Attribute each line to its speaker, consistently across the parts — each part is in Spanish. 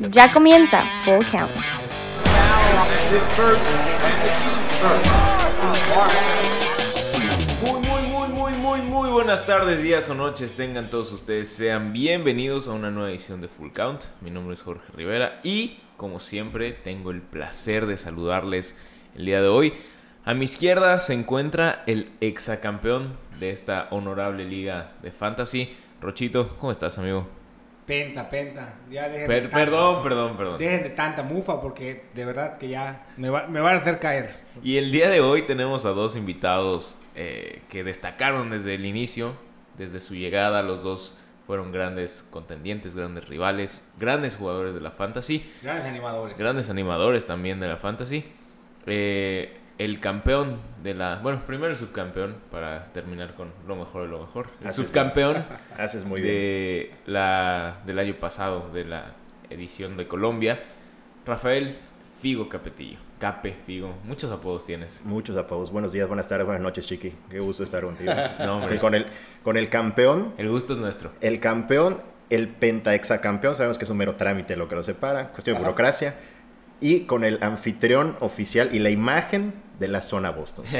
Speaker 1: Ya comienza Full Count.
Speaker 2: Muy, muy, muy, muy, muy, muy buenas tardes, días o noches tengan todos ustedes. Sean bienvenidos a una nueva edición de Full Count. Mi nombre es Jorge Rivera y, como siempre, tengo el placer de saludarles el día de hoy. A mi izquierda se encuentra el exacampeón de esta honorable liga de fantasy. Rochito, ¿cómo estás, amigo?
Speaker 3: Penta, penta. Ya dejen
Speaker 2: Per-
Speaker 3: de tanta-
Speaker 2: perdón, perdón, perdón.
Speaker 3: Dejen de tanta mufa porque de verdad que ya me, va- me van a hacer caer.
Speaker 2: Y el día de hoy tenemos a dos invitados eh, que destacaron desde el inicio, desde su llegada. Los dos fueron grandes contendientes, grandes rivales, grandes jugadores de la fantasy,
Speaker 3: Grandes animadores.
Speaker 2: grandes animadores también de la fantasy. Eh, el campeón de la. Bueno, primero el subcampeón para terminar con lo mejor de lo mejor. El subcampeón
Speaker 4: Haces muy bien.
Speaker 2: de la, del año pasado, de la edición de Colombia, Rafael Figo Capetillo. Cape, Figo, muchos apodos tienes.
Speaker 4: Muchos apodos. Buenos días, buenas tardes, buenas noches, Chiqui. Qué gusto estar contigo.
Speaker 2: No, hombre.
Speaker 4: Con, el, con el campeón,
Speaker 2: El gusto es nuestro.
Speaker 4: el campeón, el pentaexacampeón, sabemos que es un mero trámite lo que lo separa, cuestión de burocracia. Y con el anfitrión oficial y la imagen de la zona Boston.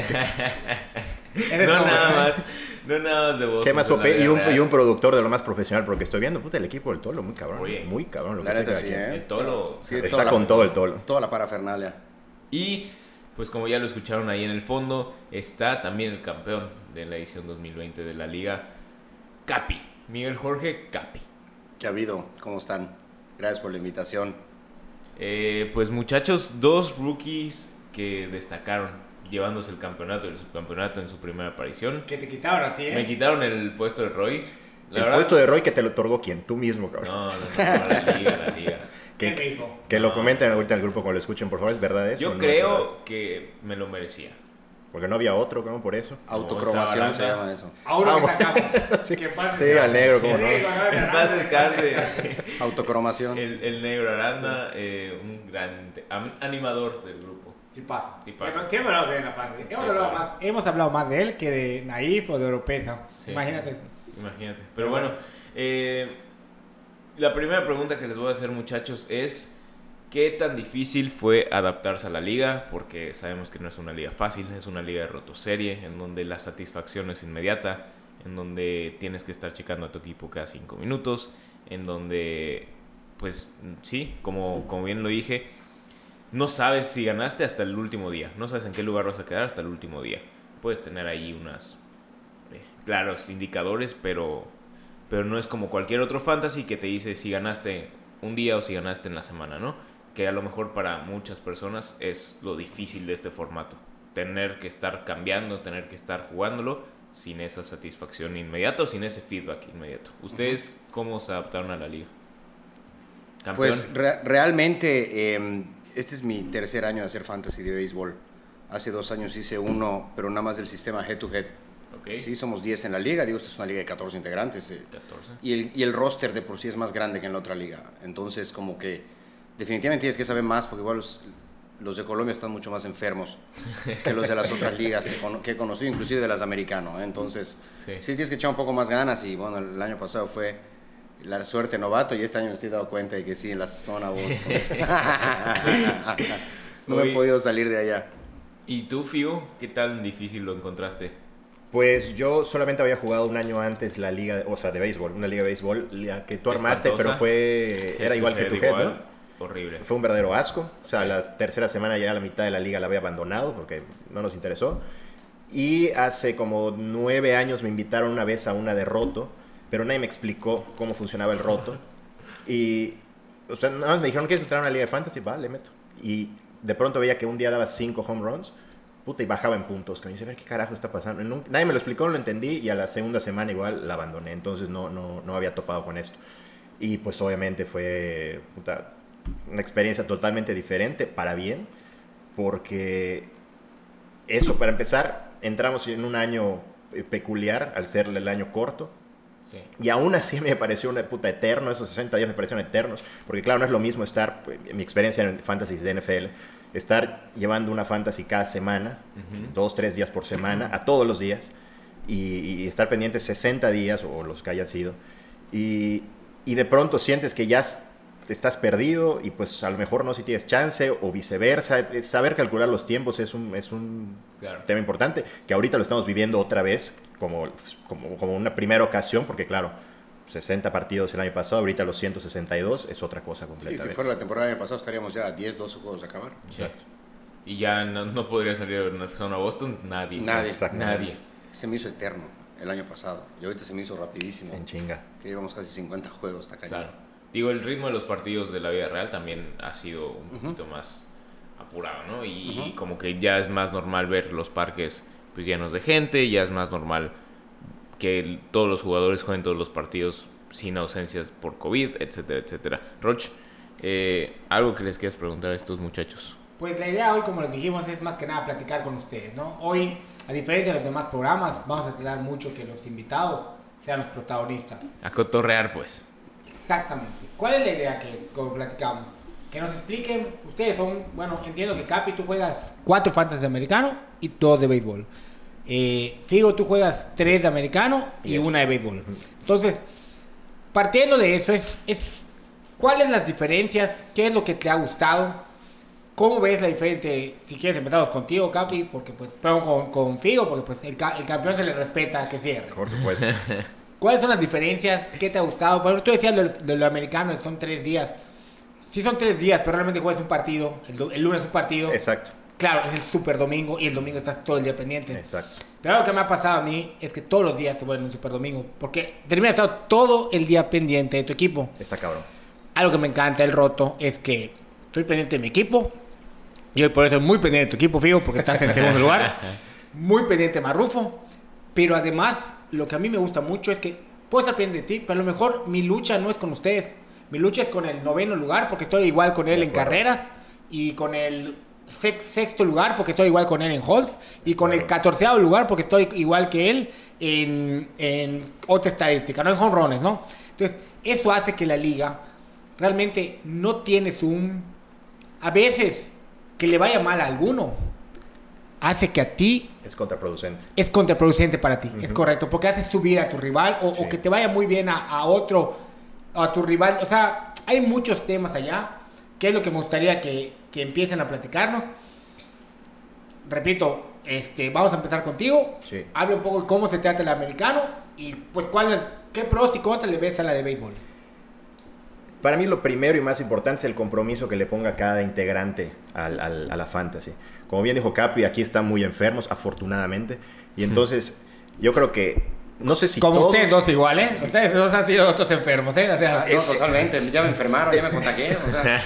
Speaker 2: No nada más, no nada más de vos.
Speaker 4: ¿Qué más, Pope? Y un, y un productor de lo más profesional, porque estoy viendo, puta, el equipo del Tolo, muy cabrón.
Speaker 2: Oye.
Speaker 4: muy cabrón lo que
Speaker 5: sí,
Speaker 4: quien.
Speaker 5: ¿eh?
Speaker 2: El tolo.
Speaker 5: Sí,
Speaker 4: Está
Speaker 5: la-
Speaker 4: con todo el Tolo.
Speaker 5: Toda la parafernalia.
Speaker 2: Y pues como ya lo escucharon ahí en el fondo, está también el campeón de la edición 2020 de la liga, Capi. Miguel Jorge Capi.
Speaker 5: ¿Qué ha habido? ¿Cómo están? Gracias por la invitación.
Speaker 2: Eh, pues muchachos, dos rookies que destacaron llevándose el campeonato y el subcampeonato en su primera aparición.
Speaker 3: Que te quitaron a ti, ¿eh?
Speaker 2: Me quitaron el puesto de Roy. La
Speaker 4: el
Speaker 2: verdad-
Speaker 4: puesto de Roy que te lo otorgó quién? Tú mismo, cabrón.
Speaker 2: No, no, no, la liga, la liga.
Speaker 3: ¿Qué
Speaker 4: Que,
Speaker 3: te dijo?
Speaker 4: que lo comenten ahorita en el grupo cuando lo escuchen, por favor, ¿es verdad eso?
Speaker 2: Yo
Speaker 4: no es verdad?
Speaker 2: creo que me lo merecía.
Speaker 4: Porque no había otro, ¿cómo por eso?
Speaker 5: Autocromación se llama eso.
Speaker 3: Ahora
Speaker 4: Ah,
Speaker 3: que
Speaker 4: bueno.
Speaker 3: sacamos.
Speaker 4: Sí.
Speaker 3: Que paz
Speaker 4: Sí, al negro, ¿cómo no?
Speaker 2: Paz descanse.
Speaker 5: Autocromación.
Speaker 2: El, el negro Aranda, eh, un gran te- animador del grupo.
Speaker 3: Tipazo.
Speaker 2: Tipazo.
Speaker 3: ¿Qué-. Hemos,
Speaker 2: Sí,
Speaker 3: hablado
Speaker 2: claro.
Speaker 3: más, hemos hablado más de él que de Naif o de Oropesa.
Speaker 2: Sí.
Speaker 3: Imagínate.
Speaker 2: Imagínate. Pero bueno, eh, la primera pregunta que les voy a hacer, muchachos, es: ¿qué tan difícil fue adaptarse a la liga? Porque sabemos que no es una liga fácil, es una liga de rotoserie, en donde la satisfacción es inmediata, en donde tienes que estar checando a tu equipo cada cinco minutos, en donde, pues sí, como, como bien lo dije, no sabes si ganaste hasta el último día, no sabes en qué lugar vas a quedar hasta el último día. Puedes tener ahí unas eh, claros indicadores, pero, pero no es como cualquier otro fantasy que te dice si ganaste un día o si ganaste en la semana, ¿no? Que a lo mejor para muchas personas es lo difícil de este formato. Tener que estar cambiando, tener que estar jugándolo sin esa satisfacción inmediata o sin ese feedback inmediato. ¿Ustedes cómo se adaptaron a la liga? ¿Campeón?
Speaker 5: Pues re- realmente, eh, este es mi tercer año de hacer fantasy de béisbol. Hace dos años hice uno, pero nada más del sistema head to head.
Speaker 2: ok.
Speaker 5: Sí, somos 10 en la liga. Digo, esto es una liga de 14 integrantes. eh.
Speaker 2: 14.
Speaker 5: Y el, y el roster de por sí es más grande que en la otra liga. Entonces, como que definitivamente tienes que saber más, porque igual los, los de Colombia están mucho más enfermos que los de las otras ligas que, que he conocido, inclusive de las americanos. ¿eh? Entonces,
Speaker 2: Sí.
Speaker 5: sí. tienes que echar un poco más ganas. Y bueno, el año pasado fue la suerte novato y este año me estoy dando cuenta de que sí, en la zona Boston. no me he podido salir de allá.
Speaker 2: ¿Y tú, Figo? ¿Qué tan difícil lo encontraste?
Speaker 4: Pues yo solamente había jugado un año antes la liga, o sea, de béisbol, una liga de béisbol, la que tú armaste,
Speaker 2: Espantosa.
Speaker 4: pero fue, era igual que tu head,
Speaker 2: igual.
Speaker 4: ¿no?
Speaker 2: Horrible.
Speaker 4: Fue un verdadero asco. O sea, la tercera semana ya la mitad de la liga la había abandonado porque no nos interesó. Y hace como nueve años me invitaron una vez a una de roto, pero nadie me explicó cómo funcionaba el roto. Y, o sea, nada más me dijeron, ¿quieres entrar a una liga de fantasy? Va, le meto. Y de pronto veía que un día daba cinco home runs, puta, y bajaba en puntos. Que me dice, a ver qué carajo está pasando. Nadie me lo explicó, no lo entendí, y a la segunda semana igual la abandoné. Entonces no, no, no había topado con esto. Y pues obviamente fue puta, una experiencia totalmente diferente, para bien, porque eso, para empezar, entramos en un año eh, peculiar al ser el año corto.
Speaker 2: Sí.
Speaker 4: Y aún así me pareció una puta eterno, esos 60 días me parecieron eternos, porque claro, no es lo mismo estar, pues, mi experiencia en fantasy de NFL, estar llevando una fantasy cada semana, dos, tres días por semana, a todos los días, y, y estar pendiente 60 días o los que hayan sido, y, y de pronto sientes que ya estás perdido y pues a lo mejor no si tienes chance o viceversa. Saber calcular los tiempos es un, es un
Speaker 2: Claro.
Speaker 4: tema importante que ahorita lo estamos viviendo otra vez como, como, como una primera ocasión porque claro, 60 partidos el año pasado, ahorita los 162 es otra cosa
Speaker 5: Sí,
Speaker 4: completamente.
Speaker 5: si fuera la temporada del año pasado estaríamos ya a 10, 12 juegos de acabar.
Speaker 2: Exacto. Y ya no, no podría salir de una zona Boston nadie.
Speaker 5: Nadie.
Speaker 2: Nadie.
Speaker 5: Se me hizo eterno el año pasado y ahorita se me hizo rapidísimo.
Speaker 4: En chinga.
Speaker 5: Que llevamos casi 50 juegos, está cañón.
Speaker 2: Claro. Digo, el ritmo de los partidos de la vida real también ha sido un poquito más apurado, ¿no? Y como que ya es más normal ver los parques pues llenos de gente, ya es más normal que el- todos los jugadores jueguen todos los partidos sin ausencias por COVID, etcétera, etcétera. Roch, eh, algo que les quieras preguntar a estos muchachos.
Speaker 3: Pues la idea hoy, como les dijimos, es más que nada platicar con ustedes, ¿no? Hoy, a diferencia de los demás programas, vamos a tratar mucho que los invitados sean los protagonistas.
Speaker 2: A cotorrear, pues.
Speaker 3: Exactamente. ¿Cuál es la idea que como platicamos? Que nos expliquen, ustedes son, bueno, entiendo que Capi, tú juegas cuatro fantasy de americano y dos de béisbol. Eh, Figo, tú juegas tres de americano y
Speaker 4: Yes.
Speaker 3: una de béisbol. Entonces, partiendo de eso, es, es ¿cuáles las diferencias? ¿Qué es lo que te ha gustado? ¿Cómo ves la diferente? Si quieres empezamos contigo, Capi, porque pues, perdón, con, con Figo, porque pues el, el campeón se le respeta que cierre.
Speaker 4: Por supuesto.
Speaker 3: ¿Cuáles son las diferencias? ¿Qué te ha gustado? Por ejemplo, tú decías lo, de lo americano, son tres días. Sí son tres días, pero realmente juegas un partido. El, el lunes un partido.
Speaker 4: Exacto.
Speaker 3: Claro, es el super domingo y el domingo estás todo el día pendiente.
Speaker 4: Exacto.
Speaker 3: Pero algo que me ha pasado a mí es que todos los días te vuelven un super domingo. Porque terminas estando todo el día pendiente de tu equipo.
Speaker 4: Está cabrón.
Speaker 3: Algo que me encanta el roto es que estoy pendiente de mi equipo. Y hoy por eso muy pendiente de tu equipo, Figo, porque estás en segundo lugar. Muy pendiente de Marrufo. Pero además, lo que a mí me gusta mucho es que puedo estar pendiente de ti, pero a lo mejor mi lucha no es con ustedes. Mi lucha es con el noveno lugar, porque estoy igual con él en carreras. Y con el sex- sexto lugar, porque estoy igual con él en holds. Y con el catorceavo lugar, porque estoy igual que él en, en otra estadística, no en home runs, ¿no? Entonces, eso hace que la liga realmente no tienes un... A veces, que le vaya mal a alguno, hace que a ti
Speaker 4: Es contraproducente.
Speaker 3: es contraproducente para ti, es correcto, porque hace subir a tu rival o, que te vaya muy bien a, a otro, a tu rival. O sea, hay muchos temas allá, que es lo que me gustaría que, que empiecen a platicarnos. Repito, este, vamos a empezar contigo.
Speaker 4: Sí.
Speaker 3: Habla un poco de cómo se trata el americano y pues cuál qué pros y contras le ves a la de béisbol.
Speaker 4: Para mí lo primero y más importante es el compromiso que le ponga cada integrante al- al- a la fantasy. Como bien dijo Capi, aquí están muy enfermos, afortunadamente. Y entonces, yo creo que, no sé si
Speaker 3: Como
Speaker 4: todos...
Speaker 3: ustedes dos igual, ¿eh? Ustedes dos han sido otros enfermos, ¿eh? O sea,
Speaker 5: No, totalmente. Ya me enfermaron, ya me contagié. O sea,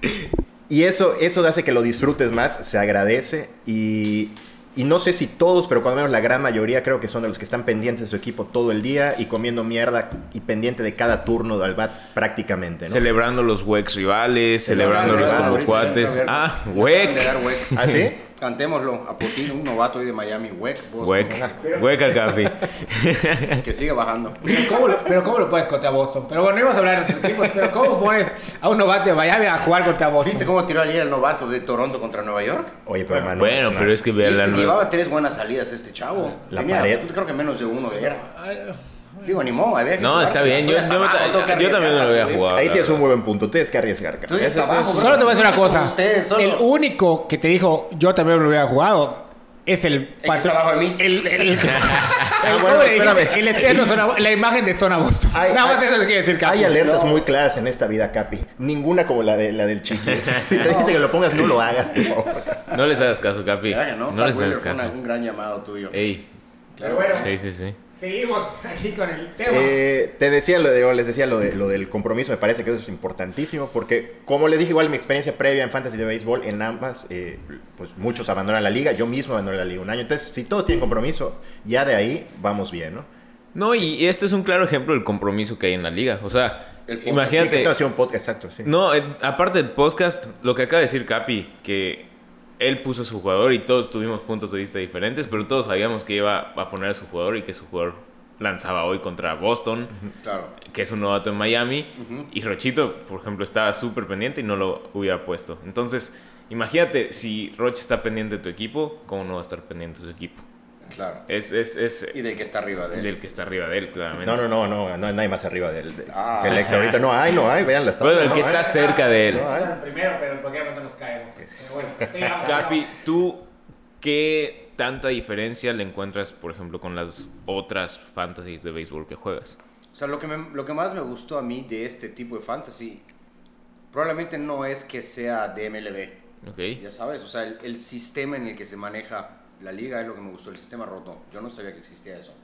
Speaker 4: Y eso, eso hace que lo disfrutes más, se agradece. Y, y no sé si todos, pero cuando menos la gran mayoría creo que son de los que están pendientes de su equipo todo el día y comiendo mierda y pendiente de cada turno al bat prácticamente, ¿no?
Speaker 2: Celebrando los wex rivales, celebrándolos
Speaker 4: Celebrando,
Speaker 2: como cuates. Ah,
Speaker 5: de wek.
Speaker 4: ¿Ah, sí?
Speaker 5: Cantémoslo a Putin, un novato ahí de Miami, Boston,
Speaker 2: Wek. Wek al café.
Speaker 5: que sigue bajando.
Speaker 3: Pero ¿cómo, lo, pero ¿cómo lo puedes contra Boston? Pero bueno, íbamos a hablar de equipos, pero ¿cómo pones a un novato de Miami a jugar contra Boston?
Speaker 5: ¿Viste cómo tiró ayer el novato de Toronto contra Nueva York?
Speaker 4: Oye, pero
Speaker 2: Bueno,
Speaker 4: una-
Speaker 2: pero es que la
Speaker 5: llevaba tres buenas salidas este chavo.
Speaker 4: La
Speaker 5: Tenía,
Speaker 4: pared.
Speaker 5: Creo que menos de uno de era. Digo, ni modo, había que
Speaker 2: No, está bien. Yo, yo,
Speaker 5: que
Speaker 2: yo también no lo había
Speaker 5: para
Speaker 2: jugado.
Speaker 4: Ahí tienes un buen punto, tienes que arriesgar. cabrón.
Speaker 5: Todavía está
Speaker 4: Eso-
Speaker 5: abajo,
Speaker 3: Solo te voy a decir una cosa.
Speaker 5: ustedes, solo-
Speaker 3: El único que te dijo yo también lo hubiera jugado es el
Speaker 5: que está abajo de mí.
Speaker 3: El, el, el, el-
Speaker 4: Ah, bueno.
Speaker 3: El eterno zona- la imagen de zona Boston.
Speaker 4: Hay-
Speaker 3: Nada más
Speaker 4: hay-
Speaker 3: eso te quiere decir, Capi.
Speaker 4: Hay alertas
Speaker 5: No.
Speaker 4: muy claras en esta vida, Capi. Ninguna como la, de, la del chiqui. Si te dice que lo pongas, no lo hagas, por favor.
Speaker 2: No les hagas caso, Capi.
Speaker 5: Claro que no,
Speaker 2: No les hagas caso.
Speaker 5: un gran llamado tuyo.
Speaker 2: Ey.
Speaker 3: Pero bueno,
Speaker 2: Sí, sí, sí.
Speaker 3: Seguimos aquí con el tema.
Speaker 4: Eh, te decía lo de, les decía lo, de, lo del compromiso, me parece que eso es importantísimo, porque como les dije, igual mi experiencia previa en fantasy de béisbol, en ambas, eh, pues muchos abandonan la liga, yo mismo abandoné la liga un año, entonces si todos tienen compromiso, ya de ahí vamos bien, ¿no?
Speaker 2: No, y este es un claro ejemplo del compromiso que hay en la liga. O sea, imagínate.
Speaker 4: esto ha sido un podcast, exacto, sí.
Speaker 2: No, eh, aparte del podcast, lo que acaba de decir Capi, que él puso a su jugador y todos tuvimos puntos de vista diferentes, pero todos sabíamos que iba a poner a su jugador y que su jugador lanzaba hoy contra Boston,
Speaker 5: Claro.
Speaker 2: que es un novato en Miami, y Rochito, por ejemplo, estaba súper pendiente y no lo hubiera puesto. Entonces, imagínate, si Roche está pendiente de tu equipo, ¿cómo no va a estar pendiente de su equipo?
Speaker 5: Claro.
Speaker 2: Es, es, es
Speaker 5: Y del que está arriba de él.
Speaker 2: del que está arriba de él, claramente.
Speaker 4: No, no, no, no, no hay nadie más arriba del de,
Speaker 5: Ah.
Speaker 4: que el ex ahorita. No hay, no hay, vean la
Speaker 2: Bueno, el
Speaker 4: no
Speaker 2: que
Speaker 4: hay.
Speaker 2: está cerca de él.
Speaker 4: No hay.
Speaker 3: Primero, pero en cualquier momento nos caemos. Pero bueno.
Speaker 2: Capi, ¿tú qué tanta diferencia le encuentras, por ejemplo, con las otras fantasies de béisbol que juegas?
Speaker 5: O sea, lo que, me- lo que más me gustó a mí de este tipo de fantasy, probablemente no es que sea de MLB,
Speaker 2: ¿Ok?
Speaker 5: ya sabes, o sea, el, el sistema en el que se maneja la liga es lo que me gustó, el sistema roto. Yo no sabía que existía eso.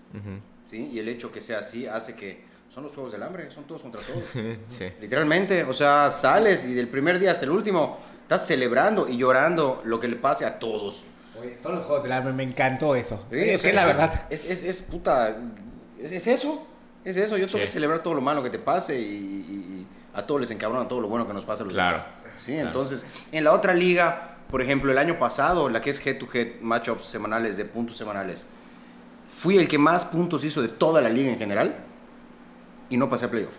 Speaker 5: ¿sí? Y el hecho que sea así hace que son los juegos del hambre, son todos contra todos.
Speaker 2: Sí.
Speaker 5: Literalmente, o sea, sales y del primer día hasta el último estás celebrando y llorando lo que le pase a todos.
Speaker 3: Oye, son los juegos del hambre, me encantó eso.
Speaker 5: Sí,
Speaker 3: es
Speaker 5: o sea,
Speaker 3: que la verdad.
Speaker 5: Es, es, es puta. Es, es eso. Es eso. Yo tengo que celebrar todo lo malo que te pase y, y- y a todos les encabrona todo lo bueno que nos pasa a los
Speaker 2: Claro,
Speaker 5: demás. Sí,
Speaker 2: claro.
Speaker 5: entonces, en la otra liga, por ejemplo, el año pasado, la que es head to head matchups semanales de puntos semanales, fui el que más puntos hizo de toda la liga en general y no pasé a playoff.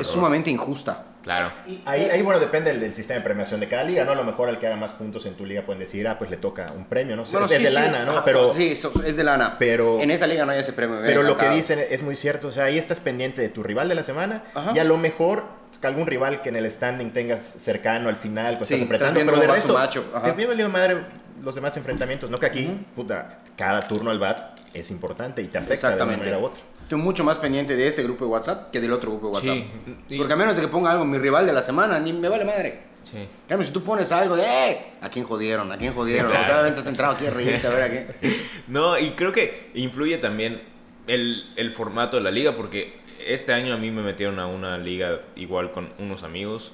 Speaker 5: Es sumamente injusta.
Speaker 2: Claro.
Speaker 4: Ahí, ahí, bueno, depende del, del sistema de premiación de cada liga, ¿no? A lo mejor al que haga más puntos en tu liga pueden decir, ah, pues le toca un premio, ¿no?
Speaker 5: Bueno,
Speaker 4: es,
Speaker 5: sí,
Speaker 4: de
Speaker 5: sí,
Speaker 4: lana, ¿no? Pero,
Speaker 5: sí, es de lana.
Speaker 4: pero-
Speaker 5: en esa liga no hay ese premio. me
Speaker 4: pero lo que dicen es muy cierto, o sea, ahí estás pendiente de tu rival de la semana
Speaker 5: Ajá.
Speaker 4: y a lo mejor que algún rival que en el standing tengas cercano al final, pues
Speaker 5: Sí,
Speaker 4: estás apretando, pero de resto, te viene valiendo madre los demás enfrentamientos, ¿no? Que aquí, puta, cada turno al bat es importante y te afecta de una manera u otra.
Speaker 5: Estoy mucho más pendiente de este grupo de WhatsApp que del otro grupo de WhatsApp.
Speaker 2: Sí.
Speaker 5: Porque a menos de que ponga algo mi rival de la semana, ni me vale madre.
Speaker 2: Sí.
Speaker 5: En cambio, si tú pones algo de, ¡eh! ¿A quién jodieron? ¿A quién jodieron?
Speaker 2: Claro.
Speaker 5: Otra vez estás entrado aquí a reírte, a ver a qué.
Speaker 2: No, y creo que influye también el, el formato de la liga, porque este año a mí me metieron a una liga igual con unos amigos,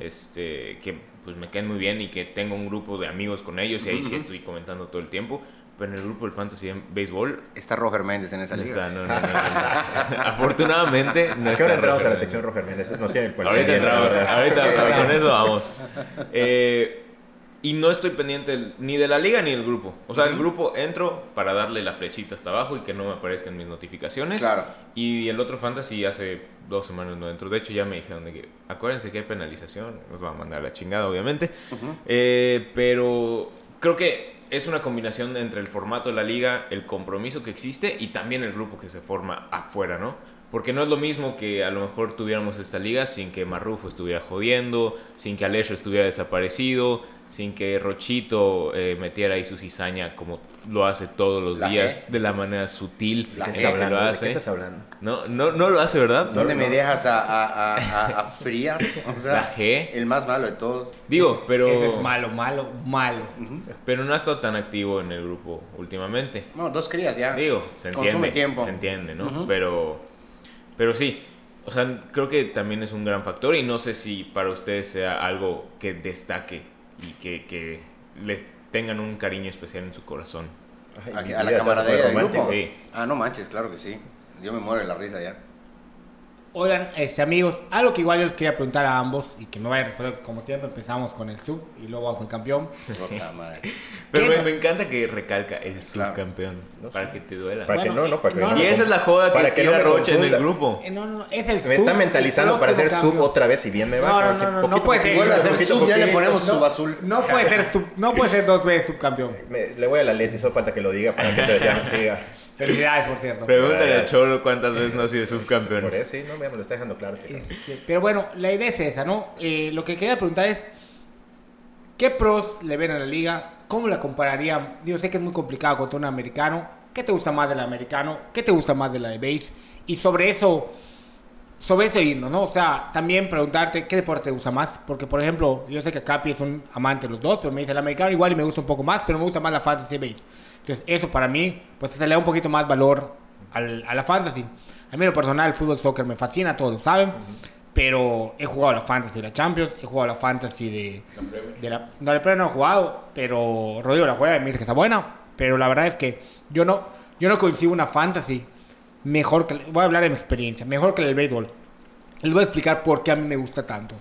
Speaker 2: este, que pues me caen muy bien y que tengo un grupo de amigos con ellos y ahí sí estoy comentando todo el tiempo. Pero en el grupo del Fantasy Béisbol
Speaker 5: Está Roger Méndez en esa
Speaker 2: no
Speaker 5: liga.
Speaker 2: está, no, no, no, no. Afortunadamente no
Speaker 4: ¿A
Speaker 2: está
Speaker 4: qué hora entramos a la sección Roger Méndez? Nos tiene el cual
Speaker 2: Ahorita entramos, ahorita con eso vamos. Eh, y no estoy pendiente ni de la liga ni del grupo. O sea, el grupo entro para darle la flechita hasta abajo y que no me aparezcan mis notificaciones.
Speaker 5: Claro.
Speaker 2: Y el otro fantasy hace dos semanas no entro. De hecho, ya me dijeron de que acuérdense que hay penalización. Nos va a mandar la chingada, obviamente. Eh, pero creo que es una combinación entre el formato de la liga, el compromiso que existe y también el grupo que se forma afuera, ¿no? Porque no es lo mismo que a lo mejor tuviéramos esta liga sin que Marrufo estuviera jodiendo, sin que Alessio estuviera desaparecido, sin que Rochito eh, metiera ahí su cizaña como lo hace todos los
Speaker 5: La
Speaker 2: días de la manera sutil
Speaker 5: La
Speaker 4: ¿De
Speaker 2: en
Speaker 4: qué
Speaker 2: la
Speaker 4: estás
Speaker 2: que lo
Speaker 4: ¿De
Speaker 2: hace.
Speaker 4: qué estás hablando?
Speaker 2: No, no, no lo hace, ¿verdad?
Speaker 5: ¿Dónde
Speaker 4: No,
Speaker 5: me
Speaker 4: no.
Speaker 5: dejas a, a, a, a- Frías? O sea,
Speaker 2: La G.
Speaker 5: El más malo de todos.
Speaker 2: Digo, pero,
Speaker 3: es malo, malo, malo.
Speaker 2: pero no ha estado tan activo en el grupo últimamente.
Speaker 5: No, dos crías ya.
Speaker 2: Digo, se
Speaker 5: Consume
Speaker 2: entiende,
Speaker 5: tiempo.
Speaker 2: se entiende, ¿no? Pero, pero sí, o sea, creo que también es un gran factor y no sé si para ustedes sea algo que destaque y que, que le tengan un cariño especial en su corazón.
Speaker 4: Ay,
Speaker 5: A, la
Speaker 4: estás
Speaker 5: del
Speaker 4: súper
Speaker 5: grupo.
Speaker 2: Sí.
Speaker 5: Ah, no manches, claro que sí. Yo me muero de la risa ya.
Speaker 3: Oigan, este, amigos, algo que igual yo les quería preguntar a ambos y que me vayan a responder, como siempre empezamos con el sub y luego vamos con el campeón.
Speaker 5: Puta madre.
Speaker 2: Pero me, me encanta que recalca el
Speaker 5: Claro.
Speaker 2: subcampeón
Speaker 4: No
Speaker 2: para
Speaker 4: sé.
Speaker 2: que te duela.
Speaker 4: Para que
Speaker 3: Bueno,
Speaker 4: no, no, para que
Speaker 3: no,
Speaker 4: no
Speaker 2: y esa es la joda que,
Speaker 4: para que no
Speaker 2: tira
Speaker 4: me
Speaker 2: Rocha en el grupo.
Speaker 3: Eh, no, no, no, es el sub.
Speaker 4: Me está mentalizando para hacer sub otra vez y bien me va.
Speaker 3: No, no, no, no,
Speaker 4: poquito,
Speaker 3: no puede ser.
Speaker 4: poquito, poquito,
Speaker 5: sub, ya le ponemos
Speaker 3: No,
Speaker 5: subazul.
Speaker 3: No puede ser sub- no puede ser dos veces subcampeón.
Speaker 4: Me- le voy a la Leti, solo falta que lo diga para que te siga.
Speaker 3: Felicidades, por cierto.
Speaker 2: Pregúntale a. Cholo cuántas veces no ha sido subcampeón.
Speaker 4: Por eso, sí, no, me lo está dejando claro. cabrón.
Speaker 3: Este, pero bueno, la idea es esa, ¿no? Eh, lo que quería preguntar es, ¿qué pros le ven a la liga? ¿Cómo la compararían? Yo sé que es muy complicado contra un americano. ¿Qué te gusta más del americano? ¿Qué te gusta más de la de base? Y sobre eso, sobre eso irnos, ¿no? O sea, también preguntarte qué deporte te gusta más. Porque, por ejemplo, yo sé que Capi es un amante de los dos, pero me dice el americano igual y me gusta un poco más, pero me gusta más la fantasy base. Entonces, eso para mí, pues se le da un poquito más valor al- a la fantasy. A mí lo personal el fútbol soccer me fascina, todos lo saben. Pero he jugado la fantasy de la Champions, he jugado la fantasy de, de la... No, la Premier no he jugado, pero Rodrigo la juega y me dice que está buena. Pero la verdad es que yo no, yo no coincido una fantasy mejor que... Voy a hablar de mi experiencia, mejor que el del béisbol. Les voy a explicar por qué a mí me gusta tanto.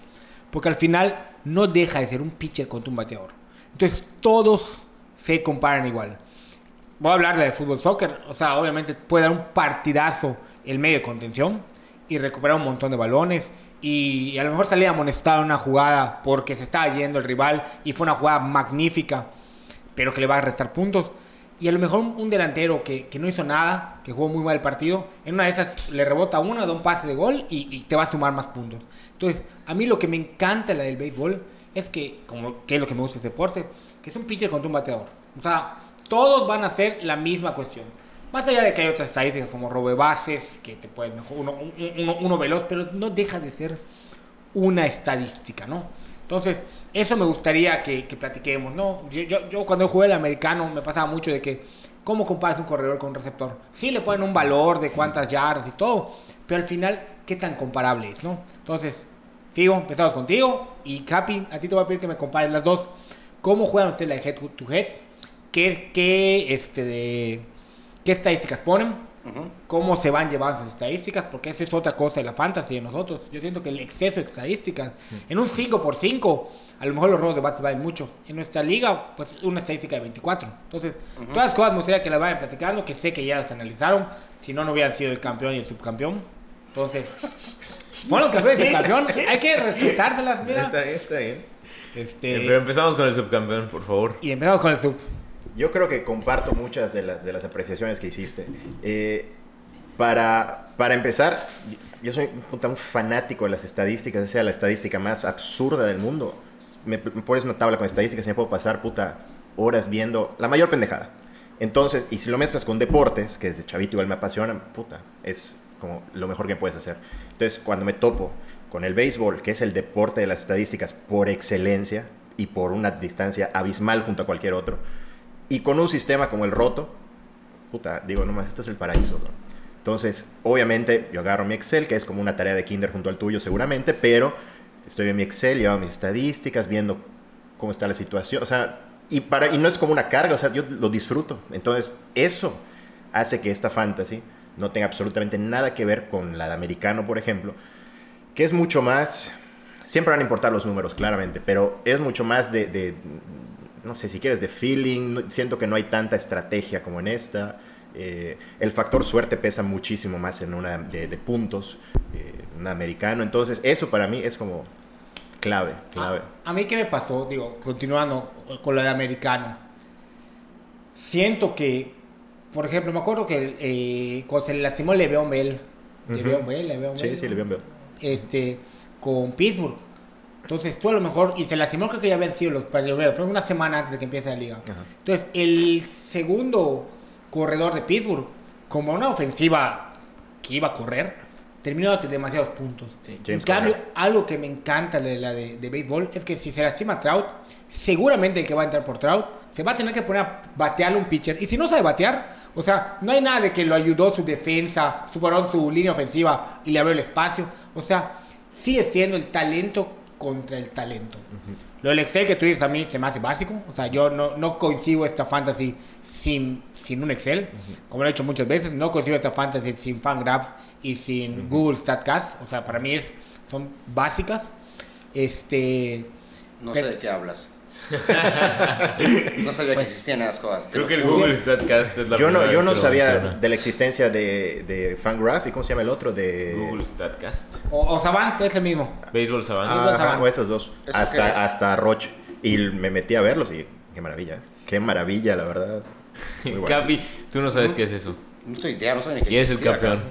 Speaker 3: Porque al final no deja de ser un pitcher contra un bateador. Entonces todos se comparan igual. Voy a hablar de fútbol soccer. O sea, obviamente puede dar un partidazo el medio de contención y recuperar un montón de balones. Y a lo mejor salir amonestado en una jugada porque se estaba yendo el rival y fue una jugada magnífica, pero que le va a restar puntos. y a lo mejor un delantero que, que, no hizo nada, que jugó muy mal el partido, en una de esas le rebota uno, da un pase de gol y, y, te va a sumar más puntos. Entonces, a mí lo que me encanta la del béisbol es que, como que es lo que me gusta este deporte, que es un pitcher contra un bateador. O sea, todos van a hacer la misma cuestión. Más allá de que hay otras estadísticas como robe bases, que te pueden uno, veloz, pero no deja de ser una estadística, ¿no? Entonces, eso me gustaría que, que platiquemos, ¿no? Yo, cuando jugué el americano me pasaba mucho de que, ¿cómo comparas un corredor con un receptor? Sí, le ponen un valor de cuántas yardas y todo, pero al final, ¿qué tan comparable es, no? Entonces, Figo, empezamos contigo y Capi, a ti te voy a pedir que me compares las dos. ¿Cómo juegan ustedes la head to head? ¿Qué, qué, este, de, qué estadísticas ponen? cómo se van llevando esas estadísticas, porque esa es otra cosa de la fantasy de nosotros. Yo siento que el exceso de estadísticas, en un 5x5, a lo mejor los robos de base valen mucho. En nuestra liga, pues una estadística de 24. Entonces, todas las cosas me gustaría que las vayan platicando, que sé que ya las analizaron, si no, no hubieran sido el campeón y el subcampeón. Entonces, bueno, los campeones y el campeón, hay que respetárselas, mira.
Speaker 2: Está bien, está bien. Este... Pero empezamos con el subcampeón, por favor.
Speaker 3: Y empezamos con el sub.
Speaker 4: Yo creo que comparto muchas de las, de las apreciaciones que hiciste. Eh, para, para empezar, yo soy un fanático de las estadísticas, sea la estadística más absurda del mundo. Me, pones una tabla con estadísticas y me puedo pasar puta horas viendo la mayor pendejada. Entonces, y si lo mezclas con deportes, que desde chavito igual me apasiona, puta, es como lo mejor que puedes hacer. Entonces, cuando me topo con el béisbol, que es el deporte de las estadísticas por excelencia y por una distancia abismal junto a cualquier otro, y con un sistema como el roto, puta, digo, nomás, esto es el paraíso, Entonces, obviamente, yo agarro mi Excel, que es como una tarea de kinder junto al tuyo seguramente, pero estoy en mi Excel, llevo mis estadísticas, viendo cómo está la situación, o sea, y, para, y no es como una carga, o sea, yo lo disfruto. Entonces, eso hace que esta fantasy no tenga absolutamente nada que ver con la de americano, por ejemplo, que es mucho más, siempre van a importar los números, claramente, pero es mucho más de no sé, si quieres de feeling, siento que no hay tanta estrategia como en esta. Eh, el factor suerte pesa muchísimo más en una de, puntos, eh, un americano. Entonces, eso para mí es como clave, clave.
Speaker 3: A, mí, ¿qué me pasó? Digo, continuando con lo de americano. Siento que, por ejemplo, me acuerdo que eh, cuando se le lastimó Le'Veon Bell, Le'Veon Bell, Le'Veon
Speaker 4: Bell. Sí, sí, Le'Veon Bell.
Speaker 3: Este, con Pittsburgh entonces tú a lo mejor, y se lastimó creo que ya habían sido los primeros, fue una semana antes de que empiece la liga. Entonces el segundo corredor de Pittsburgh, como una ofensiva que iba a correr, terminó dando demasiados puntos. en cambio, algo que me encanta de la de, de, béisbol es que si se lastima Trout, seguramente el que va a entrar por Trout se va a tener que poner a batear un pitcher. Y si no sabe batear, o sea, no hay nada de que lo ayudó su defensa, superó su línea ofensiva y le abrió el espacio. O sea, sigue siendo el talento contra el talento. Lo del Excel que tú dices a mí se me hace básico. O sea, yo no, no coincido esta fantasy sin, sin un Excel. Como lo he hecho muchas veces, no coincido esta fantasy sin Fangraphs y sin Google StatCast. O sea, para mí es, son básicas. Este...
Speaker 5: No sé de qué hablas. no sabía que pues, existían esas cosas.
Speaker 2: Creo que el Google StatCast es la
Speaker 4: Yo no, yo no sabía de la existencia de, de Fangraph y cómo se llama el otro de
Speaker 2: Google StatCast.
Speaker 3: O, Savant, es el mismo.
Speaker 2: Baseball Savant.
Speaker 4: Ah, o esos dos. Hasta, hasta Roche. Y me metí a verlos y qué maravilla. Qué maravilla, la verdad.
Speaker 2: Capi, tú no sabes qué es eso.
Speaker 5: No estoy idea, no sé ni qué
Speaker 2: Y eres el campeón.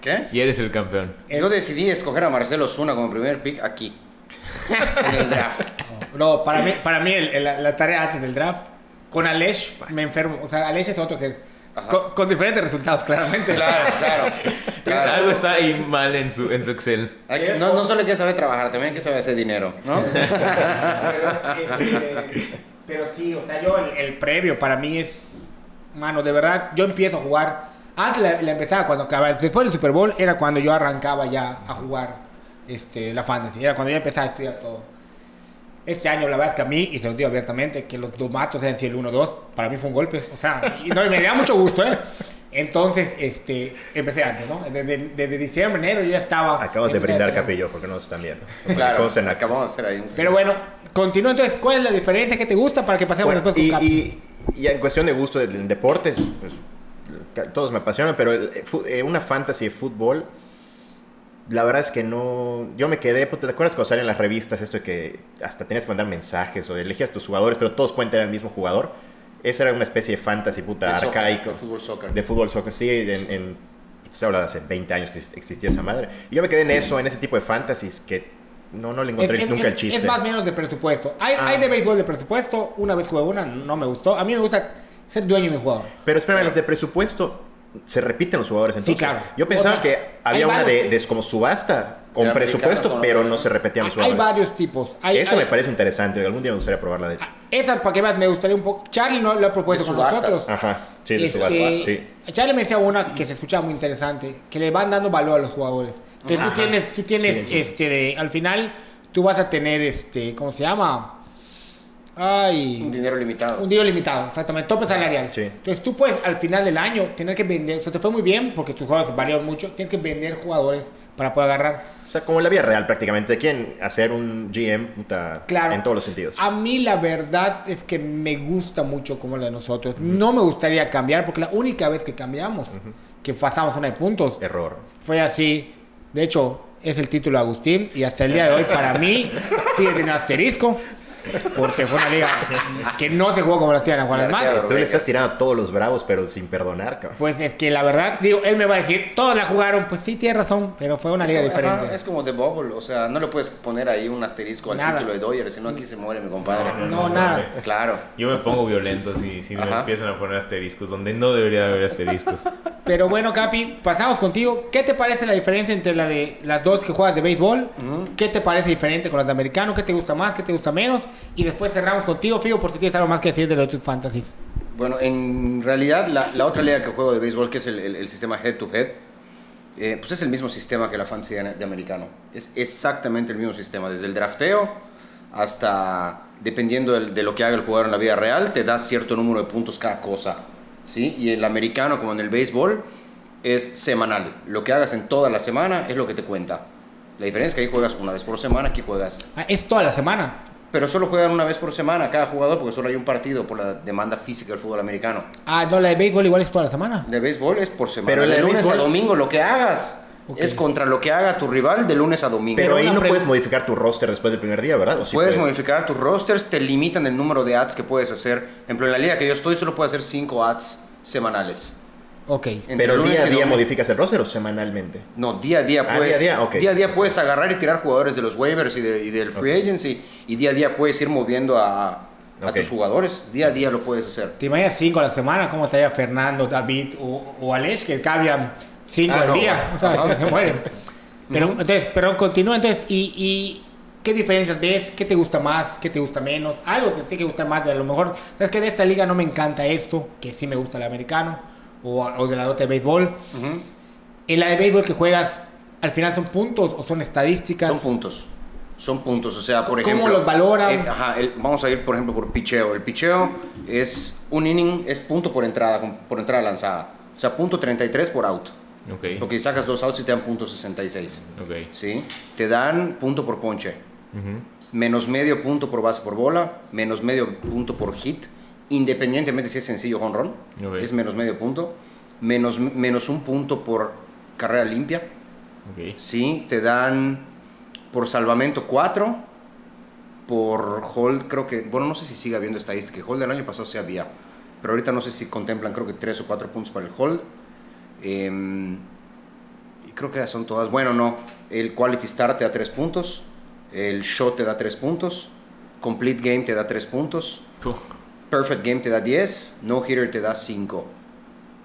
Speaker 5: ¿Qué?
Speaker 2: Y eres el campeón.
Speaker 5: Yo decidí escoger a Marcelo Zuna como primer pick aquí. en el draft.
Speaker 3: No, para mí, para mí la, tarea antes del draft, con Alesh me enfermo. O sea, Alesh es otro que... Con, diferentes resultados, claramente.
Speaker 5: Claro, claro.
Speaker 2: Algo está ahí mal en su, en su Excel.
Speaker 5: no, no solo hay que saber trabajar, también hay que saber hacer dinero, ¿no?
Speaker 3: Este, pero, sí, o sea, yo el, previo para mí es... Mano, de verdad, yo empiezo a jugar... Antes la, empezaba cuando acababa... Después del Super Bowl era cuando yo arrancaba ya a jugar este, la fantasy. Era cuando yo empezaba a estudiar todo. Este año, la verdad es que a mí, y se lo digo abiertamente, que los tomatos eran el 1-2, para mí fue un golpe. O sea, y no, me da mucho gusto, ¿eh? Entonces, este, empecé antes, ¿no? Desde, desde diciembre, enero yo ya estaba...
Speaker 4: Acabas de brindar capillo, porque no están viendo.
Speaker 5: Claro, acabamos de hacer ahí un...
Speaker 3: Pero bueno, continúa entonces, ¿cuál es la diferencia que te gusta para que pasemos después con
Speaker 4: y, y, y, en cuestión de gusto en deportes, pues, todos me apasionan, pero eh, una fantasy de fútbol la verdad es que no. Yo me quedé. ¿Te acuerdas cuando salen las revistas esto de que hasta tenías que mandar mensajes o elegías tus jugadores, pero todos pueden tener el mismo jugador? Esa era una especie de fantasy puta
Speaker 5: De soccer,
Speaker 4: arcaico.
Speaker 5: de fútbol soccer.
Speaker 4: De fútbol soccer, sí, en, en se habla de hace 20 años que existía esa madre. Y yo me quedé en eso, en ese tipo de fantasies que no, no le encontré
Speaker 3: Es- es-
Speaker 4: nunca el chiste.
Speaker 3: Es más o menos de presupuesto. Hay,
Speaker 4: Ah.
Speaker 3: hay de béisbol de presupuesto. Una vez jugué una, no me gustó. A mí me gusta ser dueño de mi jugador.
Speaker 4: Pero espérame, las de presupuesto se repiten los jugadores entonces.
Speaker 3: claro.
Speaker 4: Yo pensaba
Speaker 3: O sea,
Speaker 4: que
Speaker 3: hay
Speaker 4: había una de, de como subasta con presupuesto, pero no se repetían los
Speaker 3: Hay
Speaker 4: jugadores.
Speaker 3: varios tipos. Hay,
Speaker 4: Eso
Speaker 3: hay-
Speaker 4: me parece interesante. Algún día me gustaría probarla, de hecho.
Speaker 3: Esa, para que veas, me gustaría un poco. Charlie no lo ha propuesto
Speaker 5: De
Speaker 3: con
Speaker 5: subastas.
Speaker 3: nosotros.
Speaker 4: Ajá, sí, de
Speaker 3: Este,
Speaker 4: subastas, sí.
Speaker 3: Charlie me decía una que se escuchaba muy interesante, que le van dando valor a los jugadores. Entonces tú
Speaker 4: Ajá.
Speaker 3: tienes, tú tienes,
Speaker 4: Sí, sí.
Speaker 3: este, de- al final, tú vas a tener, este, ¿cómo se llama? Ay,
Speaker 5: Un dinero limitado.
Speaker 3: un dinero limitado, exactamente, tope salarial.
Speaker 4: Sí.
Speaker 3: Entonces tú puedes al final del año tener que vender, o sea, te fue muy bien porque tus jugadores valieron mucho, tienes que vender jugadores para poder agarrar.
Speaker 4: O sea, como en la vida real prácticamente. Quieren hacer un GM puta,
Speaker 3: Claro.
Speaker 4: en todos los sentidos.
Speaker 3: A mí la verdad es que me gusta mucho como la de nosotros. No me gustaría cambiar porque la única vez que cambiamos, que pasamos una de puntos,
Speaker 4: Error.
Speaker 3: fue así. De hecho, es el título de Agustín y hasta el día de hoy para mí sigue teniendo asterisco porque fue una liga que no se jugó como lo hacían a Juan.
Speaker 5: Dorrego.
Speaker 4: Tú le estás tirando a todos los bravos, pero sin perdonar, cabrón.
Speaker 3: Pues es que la verdad, digo, él me va a decir, todos la jugaron, pues sí, tiene razón, pero fue una
Speaker 5: Es
Speaker 3: liga
Speaker 5: como,
Speaker 3: diferente.
Speaker 5: ajá, es como The Bubble, o sea, no le puedes poner ahí un asterisco al
Speaker 3: Nada.
Speaker 5: título de Dodgers, sino aquí se muere mi compadre.
Speaker 3: No, nada.
Speaker 2: mames.
Speaker 5: Claro.
Speaker 2: Yo me pongo violento si, si me empiezan a poner asteriscos donde no debería haber asteriscos.
Speaker 3: Pero bueno, Capi, pasamos contigo. ¿Qué te parece la diferencia entre la de las dos que juegas de béisbol? ¿Qué te parece diferente con las de americano? ¿Qué te gusta más? ¿Qué te gusta menos? Y después cerramos contigo, Figo, por si tienes algo más que decir de los tus fantasies.
Speaker 5: Bueno, en realidad la, la otra liga que juego de béisbol, que es el, el- el sistema head to head, eh, pues es el mismo sistema que la fantasy de, de americano. Es exactamente el mismo sistema, desde el drafteo hasta, dependiendo de, lo que haga el jugador en la vida real, te da cierto número de puntos cada cosa. ¿sí? Y el americano, como en el béisbol, es semanal. Lo que hagas en toda la semana es lo que te cuenta. La diferencia es que ahí juegas una vez por semana, aquí juegas
Speaker 3: Ah, es toda la semana.
Speaker 5: Pero solo juegan una vez por semana cada jugador porque solo hay un partido por la demanda física del fútbol americano.
Speaker 3: Ah, no, la de béisbol igual es toda la semana.
Speaker 5: De béisbol es por semana.
Speaker 4: Pero
Speaker 5: de
Speaker 4: el
Speaker 5: lunes
Speaker 4: béisbol-
Speaker 5: a domingo lo que hagas es contra lo que haga tu rival de lunes a domingo.
Speaker 4: Pero, ahí no
Speaker 3: pre-
Speaker 4: puedes modificar tu roster después del primer día, ¿verdad? ¿O sí
Speaker 5: puedes modificar tus rosters, te limitan el número de ads que puedes hacer. Por ejemplo, en la liga que yo estoy solo puedo hacer 5 ads semanales.
Speaker 3: Ok.
Speaker 5: Entre
Speaker 4: Pero día a día
Speaker 5: domingo.
Speaker 4: modificas el roster o semanalmente.
Speaker 5: No, día a día
Speaker 4: Ah,
Speaker 5: puedes,
Speaker 4: día a día, ok.
Speaker 5: día a día puedes agarrar y tirar jugadores de los waivers y, de- y del free agency y día a día puedes ir moviendo a, a
Speaker 4: Ok.
Speaker 5: tus jugadores. Día a día lo puedes hacer.
Speaker 3: ¿Te imaginas cinco a la semana? ¿Cómo estaría Fernando, David o, o Alex que cambian cinco
Speaker 4: Ah,
Speaker 3: al
Speaker 4: no.
Speaker 3: día? O sea, se mueren. Pero, entonces, pero continúa entonces. ¿y, y qué diferencias ves? ¿Qué te gusta más? ¿Qué te gusta menos? Algo que te tiene que gustar más de a lo mejor. ¿Sabes que de esta liga no me encanta esto? Que sí me gusta el americano. O, o de la otra de béisbol.
Speaker 5: Ujú.
Speaker 3: En la de béisbol que juegas, al final son puntos o son estadísticas.
Speaker 5: Son puntos. Son puntos. O sea, por
Speaker 3: ¿Cómo
Speaker 5: ejemplo.
Speaker 3: los valoran?
Speaker 5: eh, ajá, el- vamos a ir, por ejemplo, por picheo. El picheo es un inning, es punto por entrada, por entrada lanzada. O sea, punto 33 por out.
Speaker 2: Ok.
Speaker 5: Lo que sacas dos outs y te dan punto 66.
Speaker 2: Ok.
Speaker 5: ¿Sí? Te dan punto por ponche. Menos medio punto por base por bola. Menos medio punto por hit. Independientemente si es sencillo o home run.
Speaker 2: Ok.
Speaker 5: Es menos medio punto. Menos, menos un punto por carrera limpia.
Speaker 2: Ok.
Speaker 5: Sí, te dan por salvamento 4, por hold creo que, bueno, no sé si sigue habiendo estadística, hold del año pasado sí había, pero ahorita no sé si contemplan creo que 3 o 4 puntos para el hold. Em, y creo que son todas, bueno, no, el quality start te da 3 puntos, el shot te da 3 puntos, complete game te da 3 puntos. Perfect Game te da 10, No Hitter te da 5.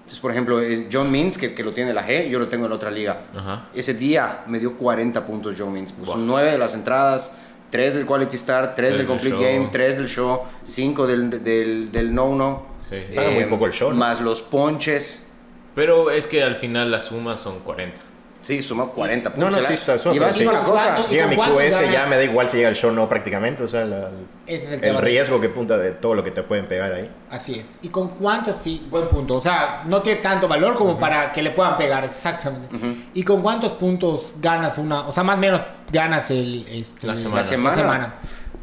Speaker 5: Entonces, por ejemplo, el John Means, que, que lo tiene la G, yo lo tengo en otra liga.
Speaker 2: Ajá.
Speaker 5: Ese día me dio 40 puntos John Means. Puso
Speaker 2: Wow.
Speaker 5: 9 de las entradas, 3 del Quality Start, 3
Speaker 2: Tres
Speaker 5: del Complete
Speaker 2: show.
Speaker 5: Game, 3 del show, 5 del, del, del No-No.
Speaker 2: Sí, sí.
Speaker 4: Paga muy poco el show, ¿no?
Speaker 5: Más los ponches.
Speaker 2: Pero es que al final las sumas son 40.
Speaker 5: Sí, suma 40
Speaker 4: No,
Speaker 5: puntos.
Speaker 4: no,
Speaker 5: ¿eh?
Speaker 4: sí, está- suma,
Speaker 5: Y vas
Speaker 4: sí.
Speaker 5: una cosa.
Speaker 4: Llega mi QS,
Speaker 3: ganas?
Speaker 4: ya me da igual si llega el show o no prácticamente. O sea, la-
Speaker 3: es el
Speaker 4: el riesgo que punta de todo lo que te pueden pegar ahí.
Speaker 3: Así es. ¿Y con cuántos sí? Buen punto. O sea, no tiene tanto valor como para que le puedan pegar, exactamente. ¿Y con cuántos puntos ganas una? O sea, más o menos ganas el. Este,
Speaker 2: La semana.
Speaker 5: La semana.
Speaker 3: La semana.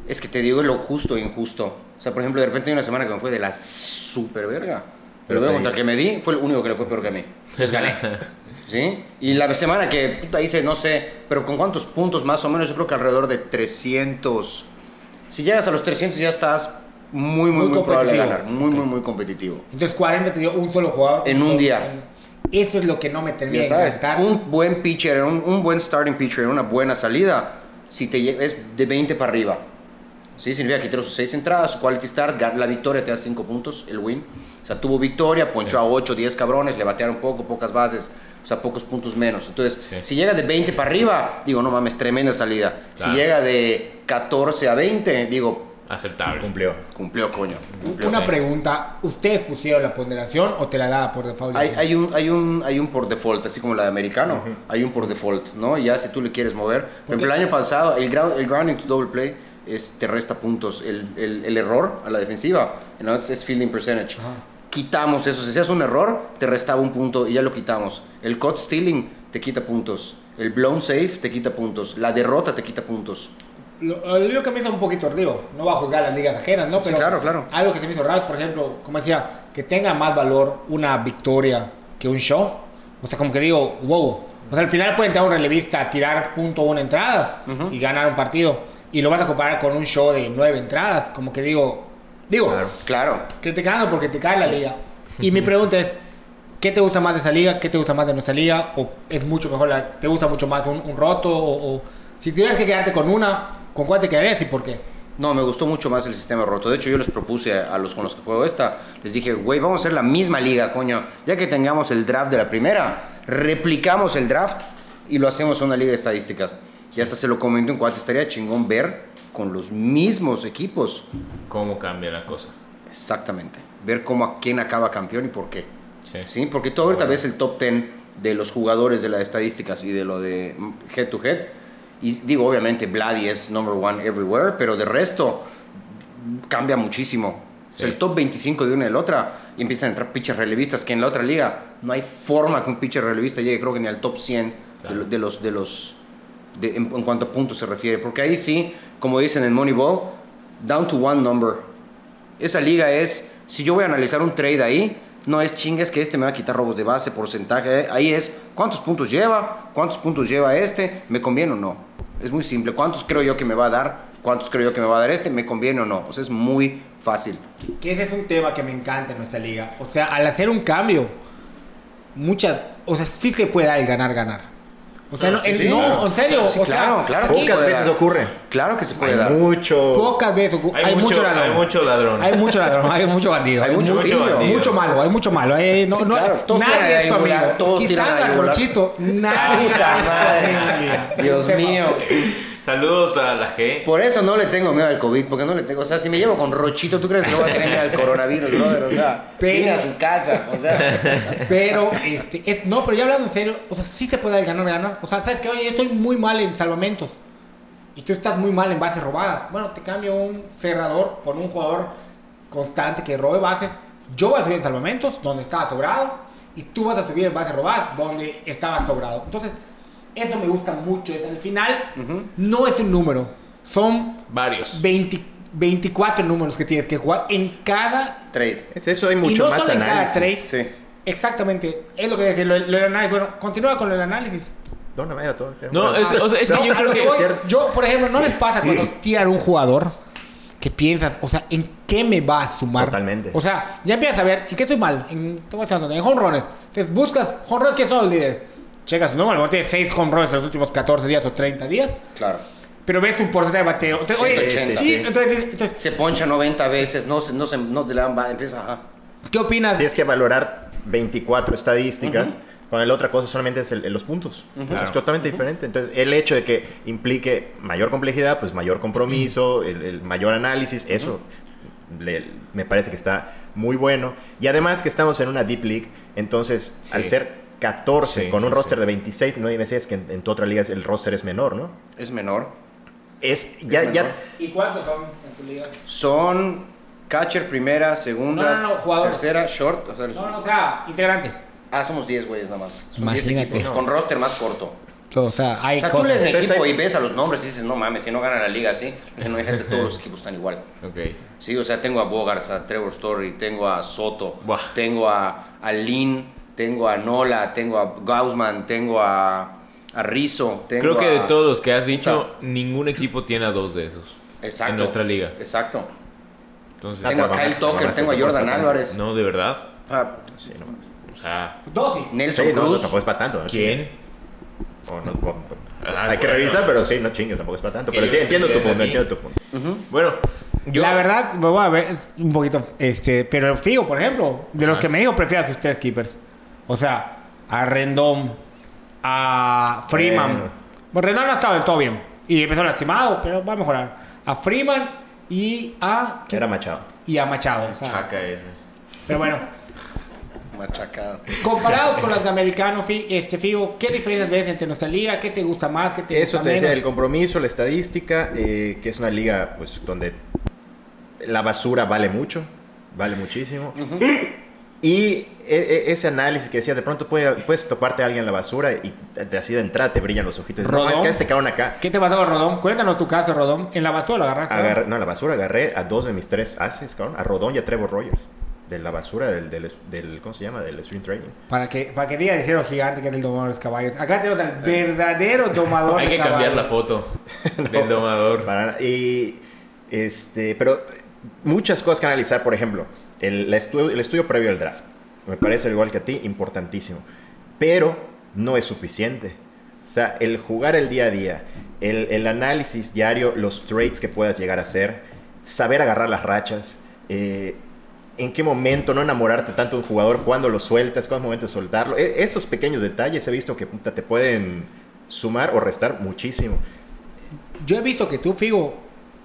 Speaker 5: Es que te digo lo justo e injusto. O sea, por ejemplo, de repente hay una semana que me fue de la super verga. Pero
Speaker 4: Pero
Speaker 5: luego contra el que me di fue el único que le fue peor que a mí. Entonces gané. ¿Sí? Y la semana que puta hice, no sé, pero con cuántos puntos más o menos, yo creo que alrededor de 300. Si llegas a los 300 ya estás Muy, muy,
Speaker 3: Muy
Speaker 5: muy, probable de
Speaker 3: competitivo.
Speaker 5: ganar. Muy, muy, muy competitivo.
Speaker 3: Entonces 40 te dio un solo jugador.
Speaker 5: En un día.
Speaker 3: Eso es lo que no me termina de encantar.
Speaker 5: un buen pitcher, un, un buen starting pitcher, una buena salida, si te es de 20 para arriba. Sí, significa que tiró sus 6 entradas, su quality start, la victoria te da 5 puntos, el win. O sea, tuvo victoria, ponchó a 8, 10 cabrones, le batearon poco, pocas bases, o sea, pocos puntos menos. Entonces,
Speaker 2: Sí.
Speaker 5: si llega de 20 para arriba, digo, no mames, tremenda salida.
Speaker 2: Claro.
Speaker 5: Si llega de 14 a 20, digo,
Speaker 2: Aceptable.
Speaker 4: Cumplió.
Speaker 5: cumplió, coño. cumplió.
Speaker 3: Una
Speaker 2: Sí.
Speaker 3: pregunta, ¿ustedes pusieron la ponderación o te la daba por default?
Speaker 5: Hay, hay, un, hay, un, hay un por default, así como la de americano, hay un por default, ¿no? Ya si tú le quieres mover. Por ejemplo, el año pasado, el, ground, el grounding to double play es, te resta puntos. El, el, el error a la defensiva, en otros es fielding percentage. Quitamos eso. Si hacías un error, te restaba un punto y ya lo quitamos. El caught stealing te quita puntos. El blown safe te quita puntos. La derrota te quita puntos.
Speaker 3: Lo, lo que me hizo un poquito, digo, no va a juzgar las ligas ajenas, ¿no?
Speaker 5: Sí,
Speaker 3: Pero
Speaker 5: claro, claro.
Speaker 3: algo que se me hizo raro, por ejemplo, como decía, que tenga más valor una victoria que un show. O sea, como que digo, wow. O sea, al final pueden tener un relevista a tirar punto una entradas y ganar un partido. Y lo vas a comparar con un show de nueve entradas. Como que digo, digo,
Speaker 4: Claro.
Speaker 5: Claro.
Speaker 3: criticando por criticar la liga. Y mi pregunta es, ¿qué te gusta más de esa liga? ¿Qué te gusta más de nuestra liga? ¿O es mucho mejor, la, te gusta mucho más un, un roto? O, o si tuvieras que quedarte con una, ¿con cuál te quedarías y por qué?
Speaker 5: No, me gustó mucho más el sistema roto. De hecho, yo les propuse a, los con los que juego esta, les dije, güey, vamos a hacer la misma liga, coño. Ya que tengamos el draft de la primera, replicamos el draft y lo hacemos una liga de estadísticas. Y hasta se lo comento en cuanto estaría chingón ver con los mismos equipos.
Speaker 2: ¿Cómo cambia la cosa?
Speaker 5: Exactamente. Ver cómo a quién acaba campeón y por qué.
Speaker 2: Sí.
Speaker 5: ¿Sí? Porque tú ahorita ves el top 10 de los jugadores de las estadísticas y de lo de head to head. Y digo, obviamente, Vladi es number one everywhere, pero de resto cambia muchísimo. O sea,
Speaker 2: Sí.
Speaker 5: el top 25 de una y de la otra y empiezan a entrar pitchers relevistas que en la otra liga no hay forma que un pitcher relevista llegue, creo que ni al top 100 de
Speaker 2: Claro.
Speaker 5: lo- de, los. De los en, cuanto a puntos se refiere. Porque ahí sí, como dicen en Moneyball, down to one number. Esa liga es, si yo voy a analizar un trade ahí, no es chingas que este me va a quitar robos de base, porcentaje. eh, Ahí es cuántos puntos lleva, cuántos puntos lleva este, me conviene o no. Es muy simple. ¿Cuántos creo yo que me va a dar? ¿Cuántos creo yo que me va a dar este? ¿Me conviene o no? O sea, es muy fácil.
Speaker 3: Que es un tema que me encanta en nuestra liga. O sea, al hacer un cambio, muchas, o sea, sí se puede dar el ganar-ganar. O sea, no,
Speaker 5: Sí,
Speaker 3: es-
Speaker 5: sí,
Speaker 3: no,
Speaker 5: claro.
Speaker 3: en serio.
Speaker 5: Sí,
Speaker 3: o sea,
Speaker 5: claro, claro.
Speaker 3: aquí
Speaker 4: Pocas veces
Speaker 5: dar.
Speaker 4: ocurre.
Speaker 5: Claro que se puede
Speaker 4: Hay
Speaker 5: dar.
Speaker 4: mucho.
Speaker 3: Pocas veces ocu- hay, mucho, ladrón.
Speaker 2: Hay mucho ladrón.
Speaker 3: Hay mucho ladrón, hay mucho bandido.
Speaker 5: Hay mucho
Speaker 2: bandido.
Speaker 3: Mucho malo, hay mucho malo. hay- no,
Speaker 5: Sí,
Speaker 3: no,
Speaker 5: claro, todos
Speaker 3: nadie es tu amigo.
Speaker 5: todos
Speaker 3: Quitando al. Rochito, nadie
Speaker 5: Puta madre. Dios mío.
Speaker 2: Saludos a la G.
Speaker 5: Por eso no le tengo miedo al COVID, porque no le tengo. O sea, si me llevo con Rochito, ¿tú crees que no voy a tener miedo al coronavirus, brother? O sea,
Speaker 3: Pero-
Speaker 5: vine a su casa. O sea,
Speaker 3: Pero, este, es, no, pero ya hablando en serio, o sea, sí se puede dar el ganar, ganar. O sea, sabes que, oye, yo estoy muy mal en salvamentos. Y tú estás muy mal en bases robadas. Bueno, te cambio un cerrador por un jugador constante que robe bases. Yo voy a subir en salvamentos, donde estaba sobrado. Y tú vas a subir en bases robadas, donde estaba sobrado. Entonces, eso me gusta mucho. Al final, no es un número. Son
Speaker 2: Varios.
Speaker 3: 20 24 números que tienes que jugar en cada
Speaker 5: trade.
Speaker 4: Es eso, hay mucho
Speaker 3: no
Speaker 4: más
Speaker 3: solo en cada
Speaker 4: análisis.
Speaker 3: trade.
Speaker 5: Sí.
Speaker 3: Exactamente, es lo que decía, lo, lo del análisis. Bueno, continúa con el análisis.
Speaker 4: No, no, era todo.
Speaker 2: No, es, o sea, es que
Speaker 4: No,
Speaker 2: yo
Speaker 3: A
Speaker 2: creo
Speaker 3: lo que
Speaker 2: que.
Speaker 3: voy, yo, por ejemplo, ¿no les pasa cuando tiran un jugador que piensas, o sea, ¿en qué me va a sumar?
Speaker 4: Totalmente.
Speaker 3: O sea, ya empiezas a ver, ¿en qué estoy mal? En, te voy a decir dónde, en home runs. Entonces buscas, home runs, ¿quiénes son los líderes? Checas, a lo mejor tiene 6 home runs en los últimos 14 días o 30 días,
Speaker 5: Claro.
Speaker 3: pero ves un porcentaje de bateo. Entonces, oye,
Speaker 5: 180.
Speaker 3: sí,
Speaker 4: Sí.
Speaker 3: entonces, entonces,
Speaker 5: Se poncha 90 veces, no se, no se, no te le dan, va, empieza, ajá.
Speaker 3: ¿qué opinas?
Speaker 4: Tienes que valorar 24 estadísticas. Con la otra cosa solamente es el- los puntos. Es totalmente diferente. Entonces, el hecho de que implique mayor complejidad, pues mayor compromiso, el, el mayor análisis, eso le- me parece que está muy bueno. Y además que estamos en una Deep League, entonces
Speaker 2: Sí.
Speaker 4: al ser 14
Speaker 2: Sí,
Speaker 4: con un
Speaker 2: sí,
Speaker 4: roster
Speaker 2: sí.
Speaker 4: de 26, no me decías que en, en tu otra liga el roster es menor, ¿no?
Speaker 5: Es menor.
Speaker 4: Es ya,
Speaker 5: menor.
Speaker 4: ya
Speaker 3: ¿Y cuántos son en tu liga?
Speaker 5: Son catcher primera, segunda,
Speaker 3: No, no, no, jugador.
Speaker 5: tercera, short. O sea,
Speaker 3: No, no, o sea, integrantes.
Speaker 5: Ah, somos 10 güeyes nada más. Son 10
Speaker 3: Imagínate.
Speaker 5: equipos, con roster más corto.
Speaker 3: O sea, hay
Speaker 5: o sea, tú lees el equipo
Speaker 4: hay-
Speaker 5: y ves a los nombres y dices, no mames, si no gana la liga así, no dejas que todos los equipos están igual.
Speaker 2: Ok.
Speaker 5: Sí, o sea, tengo a Bogarts, a Trevor Story, tengo a Soto,
Speaker 2: Buah.
Speaker 5: tengo a, a Lin, tengo a Nola, tengo a Gaussman, tengo a, a Rizzo, tengo
Speaker 2: Creo que de todos los que has dicho, ningún equipo tiene a dos de esos.
Speaker 5: Exacto.
Speaker 2: En nuestra liga.
Speaker 5: Exacto.
Speaker 2: Entonces,
Speaker 5: Tengo a Kyle Tucker,
Speaker 4: te
Speaker 5: tengo a Jordan Álvarez,
Speaker 2: no, de verdad.
Speaker 5: ah,
Speaker 4: Sí, no mames.
Speaker 2: O sea,
Speaker 3: Dos.
Speaker 5: Nelson
Speaker 4: Sí, no, no,
Speaker 5: Cruz.
Speaker 4: tampoco es para tanto. ¿no?
Speaker 2: ¿quién?
Speaker 4: O no, o-
Speaker 2: Ah,
Speaker 4: hay que
Speaker 2: bueno.
Speaker 4: revisar, pero sí, no chingues, tampoco es para tanto. Pero entiendo tu punto, entiendo tu punto.
Speaker 2: Bueno, yo.
Speaker 3: La verdad, me voy a ver un poquito. Este, pero Figo, por ejemplo, de los que me dijo, prefiero a sus tres keepers. O sea, a Rendón, a Freeman.
Speaker 4: Bueno.
Speaker 3: Rendón no ha estado del todo bien. Y empezó lastimado, pero va a mejorar. A Freeman y a.
Speaker 4: Era Machado.
Speaker 3: Y a Machado. o sea,
Speaker 2: Chaca ese.
Speaker 3: pero bueno,
Speaker 5: Machacado.
Speaker 3: comparados con las de americano, este, Figo, ¿qué diferencias ves entre nuestra liga? ¿Qué te gusta más? ¿Qué te
Speaker 4: Eso
Speaker 3: gusta
Speaker 4: te decía,
Speaker 3: menos?
Speaker 4: el compromiso, la estadística, eh, que es una liga pues donde la basura vale mucho, vale muchísimo. E- e- ese análisis que decías, de pronto puede- puedes toparte a alguien en la basura y de así de entrada te brillan los ojitos. No,
Speaker 3: Rodón.
Speaker 4: es que este cabrón acá.
Speaker 3: ¿Qué te pasó Rodón? Cuéntanos tu caso, Rodón. En la basura lo agarraste. ¿no?
Speaker 4: Agarré- no, en la basura agarré a dos de mis tres ases, cabrón, a Rodón y a Trevor Rogers. De la basura del, del, del- ¿cómo se llama? Del sprint training.
Speaker 3: Para que, para que diga el gigante que es el domador de los caballos. Acá tenemos al verdadero domador
Speaker 2: Hay
Speaker 3: de
Speaker 2: que cambiar la foto del domador.
Speaker 4: Para- y este, pero muchas cosas que analizar, por ejemplo, el, estudio, el estudio previo al draft. Me parece, al igual que a ti, importantísimo. Pero no es suficiente. O sea, el jugar el día a día, el, el análisis diario, los trades que puedas llegar a hacer, saber agarrar las rachas, eh, en qué momento no enamorarte tanto de un jugador, cuándo lo sueltas, cuándo es momento de soltarlo. E- esos pequeños detalles he visto que puta, te pueden sumar o restar muchísimo.
Speaker 3: Yo he visto que tú, Figo,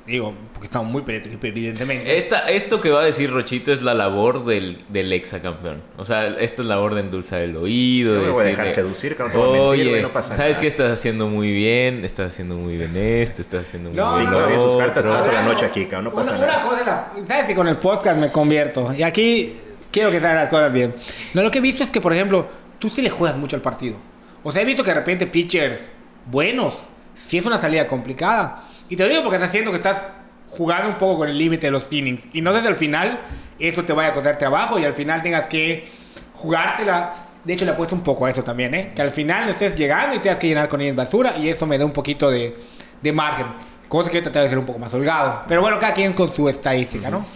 Speaker 3: digo, porque estamos muy pendientes, evidentemente.
Speaker 2: Esta, esto que va a decir Rochito es la labor del, del exacampeón. O sea, esta es la labor de endulzar el oído.
Speaker 4: Yo me
Speaker 2: de
Speaker 4: voy a dejar seducir, cabrón, mentir,
Speaker 2: Oye,
Speaker 4: güey, no pasa
Speaker 2: ¿sabes
Speaker 4: nada".
Speaker 2: qué estás haciendo muy bien? Estás haciendo muy bien esto, estás haciendo muy
Speaker 3: No,
Speaker 2: bien
Speaker 4: no, bien sus cartas, paso la noche aquí, cabrón, no pasa
Speaker 3: una,
Speaker 4: nada.
Speaker 3: Una cosa sabes que con el podcast me convierto. Y aquí quiero que salgan las cosas bien. No, lo que he visto es que, por ejemplo, tú sí le juegas mucho al partido. O sea, he visto que de repente pitchers buenos, si es una salida complicada. Y te lo digo porque estás haciendo que estás jugando un poco con el límite de los innings. Y no desde el final eso te vaya a costar trabajo y al final tengas que jugártela. De hecho, le apuesto un poco a eso también, ¿eh? Que al final no estés llegando y tengas que llenar con innings basura y eso me da un poquito de, de margen. Cosa que yo traté de ser un poco más holgado. Pero bueno, cada quien con su estadística, ¿no?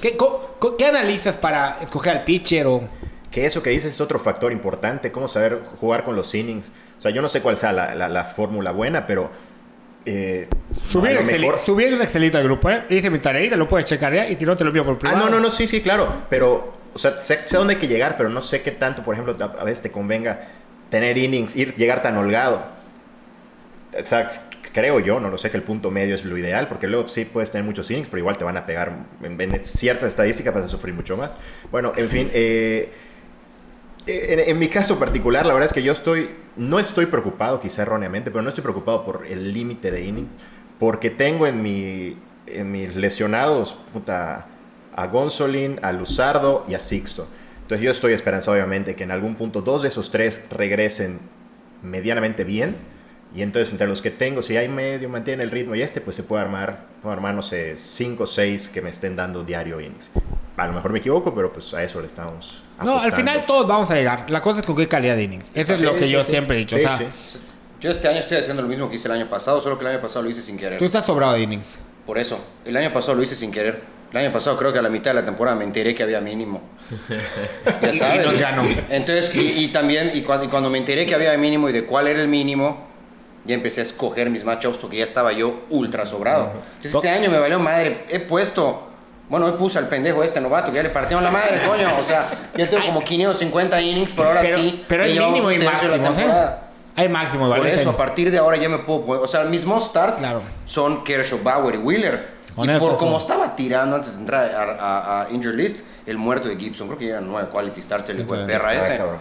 Speaker 3: ¿Qué, co- co- qué analizas para escoger al pitcher o...?
Speaker 4: Que eso que dices es otro factor importante, cómo saber jugar con los innings. O sea, yo no sé cuál sea la, la- la fórmula buena, pero... eh,
Speaker 3: Subí, Excel,
Speaker 4: mejor-
Speaker 3: subí un Excelito al grupo, ¿eh? Hice mi tarea, lo puedes checar ya y si no te lo envío por
Speaker 4: Ah,
Speaker 3: privado.
Speaker 4: no, no, no, sí, sí, claro. Pero, o sea, sé, sé dónde hay que llegar, pero no sé qué tanto, por ejemplo, a a veces te convenga tener innings, ir, llegar tan holgado. O sea, creo yo, no lo sé, que el punto medio es lo ideal, porque luego sí puedes tener muchos innings, pero igual te van a pegar en, en ciertas estadísticas, vas a sufrir mucho más. Bueno, en fin, eh, en, en mi caso particular, la verdad es que yo estoy, no estoy preocupado, quizá erróneamente, pero no estoy preocupado por el límite de innings, porque tengo en, mi, en mis lesionados puta, a Gonzolin, a Luzardo y a Sixto. Entonces yo estoy esperanzado, obviamente, que en algún punto dos de esos tres regresen medianamente bien. Y entonces entre los que tengo, si hay medio, mantiene el ritmo y este, pues se puede armar, puedo armar, no sé, cinco o seis que me estén dando diario innings. A lo mejor me equivoco, pero pues a eso le estamos
Speaker 3: No, al final todos vamos a llegar. La cosa es con qué calidad de innings. Eso es
Speaker 4: Sí,
Speaker 3: lo que
Speaker 4: sí,
Speaker 3: yo
Speaker 4: sí.
Speaker 3: siempre he dicho.
Speaker 4: Sí,
Speaker 3: o sea,
Speaker 4: sí.
Speaker 5: Yo este año estoy haciendo lo mismo que hice el año pasado, solo que el año pasado lo hice sin querer.
Speaker 3: tú estás sobrado de innings.
Speaker 5: Por eso, el año pasado lo hice sin querer. El año pasado creo que a la mitad de la temporada me enteré que había mínimo. Ya
Speaker 3: Y- y
Speaker 5: sabes.
Speaker 3: nos ganó.
Speaker 5: Entonces, y, y también, y cuando, y cuando me enteré que había mínimo y de cuál era el mínimo, ya empecé a escoger mis matchups porque ya estaba yo ultra sobrado. Entonces este año me valió madre. He puesto, bueno, hoy puse al pendejo este novato que ya le partieron la madre, coño. O sea, ya tengo como 550 innings, por ahora
Speaker 3: pero,
Speaker 5: sí.
Speaker 3: pero
Speaker 5: ya
Speaker 3: hay mínimo y máximo, ¿eh? Hay máximo, ¿vale?
Speaker 5: Por eso, a partir de ahora ya me puedo poner- O sea, mis must start
Speaker 3: Claro.
Speaker 5: son Kershaw, Bauer y Wheeler.
Speaker 3: Honesto,
Speaker 5: y por
Speaker 3: sí.
Speaker 5: como estaba tirando antes de entrar a, a, a Injured List, el muerto de Gibson, creo que llegan nueve quality starts, el hijo de perra ese.
Speaker 4: cabrón.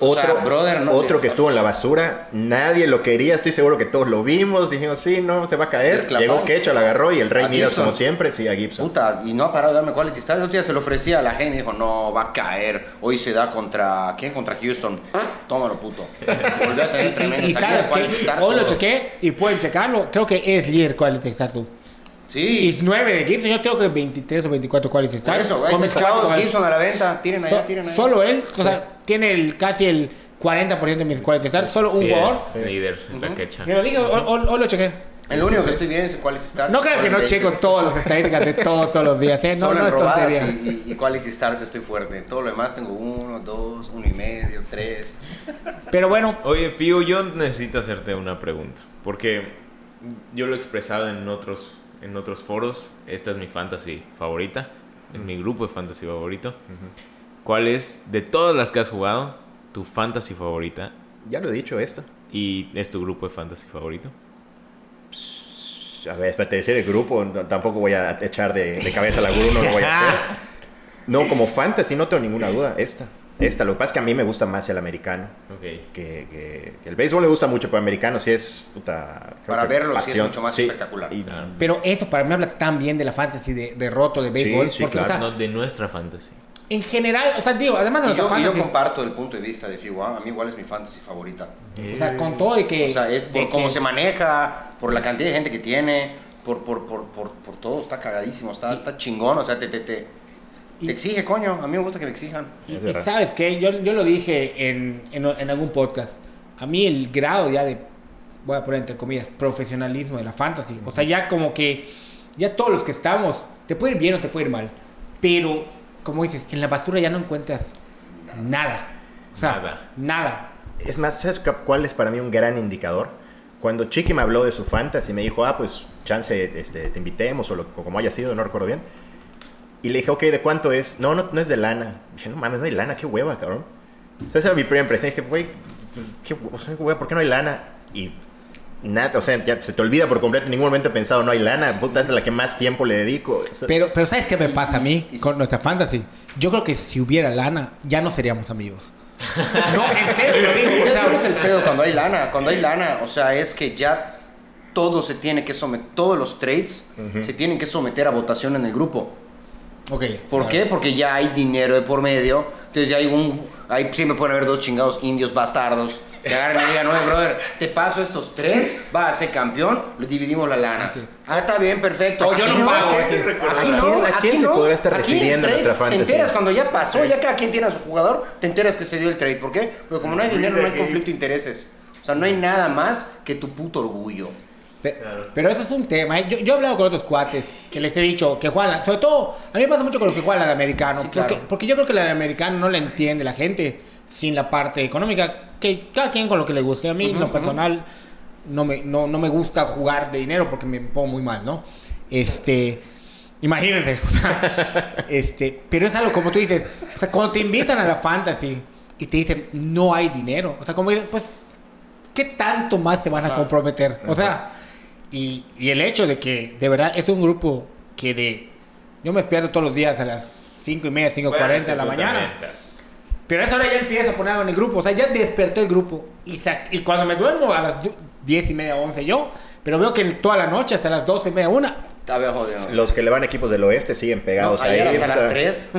Speaker 5: O sea,
Speaker 4: Otro,
Speaker 5: brother, no
Speaker 4: otro que estuvo en la basura, nadie lo quería, estoy seguro que todos lo vimos, dijimos, sí, no, se va a caer.
Speaker 5: Desclafón.
Speaker 4: Llegó Quecho, la agarró y el Rey Midas, como siempre, sí, a Gibson.
Speaker 5: Puta, y no ha parado de darme quality start. El otro día se lo ofrecía a la gente y dijo, no, va a caer. Hoy se da contra, ¿quién? Contra Houston. Tómalo, puto. Volvió a tener
Speaker 3: Y,
Speaker 5: tremenda
Speaker 3: y sabes que hoy lo chequé y pueden checarlo. Creo que es líder quality start tú. Y
Speaker 5: Sí,
Speaker 3: 9 de Gibson, yo creo que 23 o 24 quality
Speaker 5: por
Speaker 3: start.
Speaker 5: eso,
Speaker 3: Con chavos,
Speaker 5: Gibson a la venta. Tiren allá,
Speaker 3: So-
Speaker 5: tiren allá.
Speaker 3: solo él, o sea, tiene el, casi el 40% de mis quality start. Solo un
Speaker 2: Sí,
Speaker 3: jugador.
Speaker 2: es líder en la quecha.
Speaker 3: Te lo dije, hoy, lo chequé.
Speaker 5: El único que estoy bien es Quality Starts.
Speaker 3: No creo que no checo todas las estadísticas de todos, todos los días. ¿eh? No,
Speaker 5: Solo
Speaker 3: no
Speaker 5: en robadas y, y- y Quality Starts estoy fuerte. Todo lo demás tengo uno, dos, uno y medio, tres.
Speaker 3: Pero bueno,
Speaker 2: Oye, Fío, yo necesito hacerte una pregunta. Porque yo lo he expresado en otros, en otros foros. Esta es mi fantasy favorita. Es mi grupo de fantasy favorito. ¿Cuál es, de todas las que has jugado, tu fantasy favorita?
Speaker 4: Ya lo he dicho esto.
Speaker 2: ¿Y es tu grupo de fantasy favorito?
Speaker 4: A ver, espérate, decir el grupo, no- tampoco voy a echar de, de cabeza la gurú, no lo voy a hacer. No, como fantasy, no tengo ninguna duda. Esta. Esta. Lo que pasa es que a mí me gusta más el americano.
Speaker 2: Ok.
Speaker 4: Que, que- que el béisbol me gusta mucho, pero el americano sí es puta.
Speaker 5: Para verlo sí es mucho más espectacular.
Speaker 4: y-
Speaker 2: Claro.
Speaker 3: pero eso para mí habla tan bien de la fantasy de, de roto de béisbol.
Speaker 4: sí,
Speaker 3: porque, o
Speaker 4: claro.
Speaker 3: sea,
Speaker 2: No, de nuestra fantasy.
Speaker 3: en general, o sea, digo, además de
Speaker 5: Y yo, y yo
Speaker 3: fantasy,
Speaker 5: comparto el punto de vista de Fiwa. A mí igual es mi fantasy favorita.
Speaker 3: o sea, con todo y que.
Speaker 5: O sea, es por cómo
Speaker 3: que-
Speaker 5: se maneja, por la cantidad de gente que tiene, por, por, por, por, por todo. Está cagadísimo, está, está chingón. O sea, te, te, te, te exige, coño. A mí me gusta que me exijan.
Speaker 3: Y, sabes que yo, yo lo dije en, en, en algún podcast. A mí el grado ya de, voy a poner entre comillas, profesionalismo de la fantasy. O sea, ya como que, ya todos los que estamos, te puede ir bien o te puede ir mal. Pero, como dices, en la basura ya no encuentras nada. O sea,
Speaker 2: Nada.
Speaker 3: nada.
Speaker 4: Es más, ¿sabes cu- cuál es para mí un gran indicador? Cuando Chiqui me habló de su fantasy, me dijo, ah, pues chance este, te invitemos o, lo- o como haya sido, no recuerdo bien. Y le dije, ok, ¿de cuánto es? No, no, no es de lana. dije, no mames, no hay lana, qué hueva, cabrón. O sea, esa era mi primera impresión. Dije, güey, pues, qué hue- o sea, hueva, ¿por qué no hay lana? Y nada, o sea, ya se te olvida por completo. En ningún momento he pensado, no hay lana. Puta, es la que más tiempo le dedico. O sea,
Speaker 3: Pero, pero ¿sabes qué me pasa a mí
Speaker 5: y-
Speaker 3: con nuestra fantasy? Yo creo que si hubiera lana, ya no seríamos amigos. No, en serio, lo digo. o
Speaker 5: Ya
Speaker 3: sea,
Speaker 5: sabes el pedo cuando hay lana. Cuando hay lana, o sea, es que ya todo se tiene que someter, todos los trades se tienen que someter a votación en el grupo.
Speaker 3: Ok.
Speaker 5: ¿Por
Speaker 3: claro.
Speaker 5: qué? Porque ya hay dinero de por medio. Entonces ya hay un. Ahí siempre pueden haber dos chingados indios bastardos. Que agarran y digan, no, brother, te paso estos tres, vas a ser campeón, le dividimos la lana.
Speaker 3: Es.
Speaker 5: Ah, está bien, perfecto.
Speaker 3: O yo
Speaker 5: Aquí
Speaker 3: no pago,
Speaker 5: Aquí,
Speaker 3: así es.
Speaker 5: aquí
Speaker 4: ¿A quién-
Speaker 5: no,
Speaker 4: a quién
Speaker 5: aquí
Speaker 4: se
Speaker 5: no.
Speaker 4: podrá estar
Speaker 5: Aquí
Speaker 4: refiriendo nuestra fantasy?
Speaker 5: Te enteras cuando ya pasó, ya cada quien tiene a su jugador, te enteras que se dio el trade. ¿Por qué? Porque como no hay dinero, no hay conflicto de intereses. O sea, no hay nada más que tu puto orgullo.
Speaker 3: Pe- Pero eso es un tema. ¿eh? Yo, yo he hablado con otros cuates que les he dicho que juegan, la- sobre todo, a mí me pasa mucho con los que juegan la de americano.
Speaker 5: Sí,
Speaker 3: porque,
Speaker 5: claro.
Speaker 3: porque yo creo que la de americano no la entiende la gente sin la parte económica. Que cada quien con lo que le guste. A mí, en lo personal, no me, no, no me gusta jugar de dinero porque me pongo muy mal, ¿no? Este. Imagínense. o sea, este, pero es algo como tú dices. O sea, cuando te invitan a la fantasy y te dicen no hay dinero. O sea, como dices, pues ¿qué tanto más se van a comprometer? O sea, y, y el hecho de que de verdad es un grupo que de... Yo me despierto todos los días a las 5 y media, 5.40
Speaker 2: Bueno,
Speaker 3: de la mañana. Pero a esa hora ya empiezo a ponerlo en el grupo. O sea, ya despertó el grupo. Y, y cuando me duermo a las du- 10 y media, 11 yo, pero veo que toda la noche hasta las 12 y media, una,
Speaker 5: Está bien jodido.
Speaker 4: los que le van a equipos del oeste siguen
Speaker 5: No,
Speaker 4: pegados
Speaker 5: ayer
Speaker 4: ahí.
Speaker 5: hasta las
Speaker 4: puta.
Speaker 5: 3.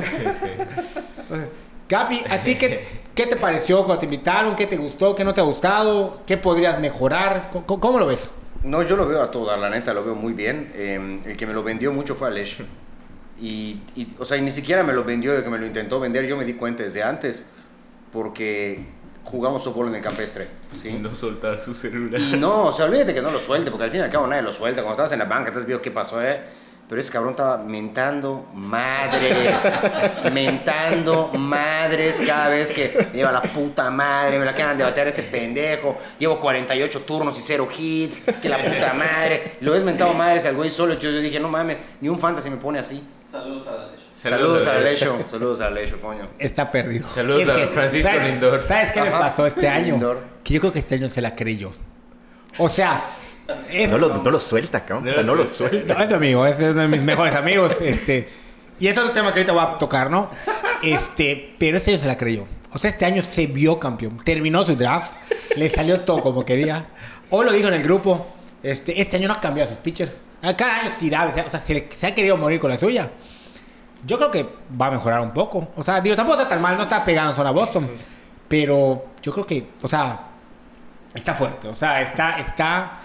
Speaker 3: Capi, ¿a ti qué, qué te pareció cuando te invitaron? ¿Qué te gustó? ¿Qué no te ha gustado? ¿Qué podrías mejorar? ¿Cómo, cómo lo ves?
Speaker 5: No, yo lo veo a toda, la neta, lo veo muy bien. Eh, el que me lo vendió mucho fue Alesh. Y, y, o sea, y ni siquiera me lo vendió de que me lo intentó vender, yo me di cuenta desde antes, porque jugamos softball en el campestre. ¿sí?
Speaker 2: No soltar su celular.
Speaker 5: Y no, o sea, olvídate que no lo suelte, porque al fin y al cabo nadie lo suelta. Cuando estabas en la banca, has visto qué pasó, ¿eh? Pero ese cabrón estaba mentando madres, mentando madres cada vez que me lleva la puta madre, me la acaban de batear este pendejo, llevo 48 turnos y cero hits, que la puta madre. Lo ves mentado madres al güey solo, yo, yo dije, no mames, ni un fantasy me pone así.
Speaker 6: Saludos a la leche.
Speaker 5: Saludos, a Alecho, saludos a Alecho, coño.
Speaker 3: Está perdido.
Speaker 2: Saludos
Speaker 3: Es
Speaker 2: a Francisco
Speaker 3: ¿sabes-
Speaker 2: Lindor.
Speaker 3: ¿Sabes qué le pasó este año?
Speaker 5: Lindor.
Speaker 3: Que yo creo que este año se la creyó. O sea, es,
Speaker 4: No lo, no lo suelta, cabrón.
Speaker 2: No lo
Speaker 4: No, lo
Speaker 2: suelta.
Speaker 3: no, es mi amigo, es uno de mis mejores amigos. Este, y es otro tema que ahorita voy a tocar, ¿no? Este, pero este año se la creyó. O sea, este año se vio campeón. Terminó su draft, le salió todo como quería. Hoy lo dijo en el grupo. Este, este año no ha cambiado sus pitchers. Cada año tiraba, o sea, se, le- se ha querido morir con la suya. Yo creo que va a mejorar un poco. O sea, digo, tampoco está tan mal, no está pegando solo a Boston. Pero yo creo que, o sea, está fuerte. O sea, está, está.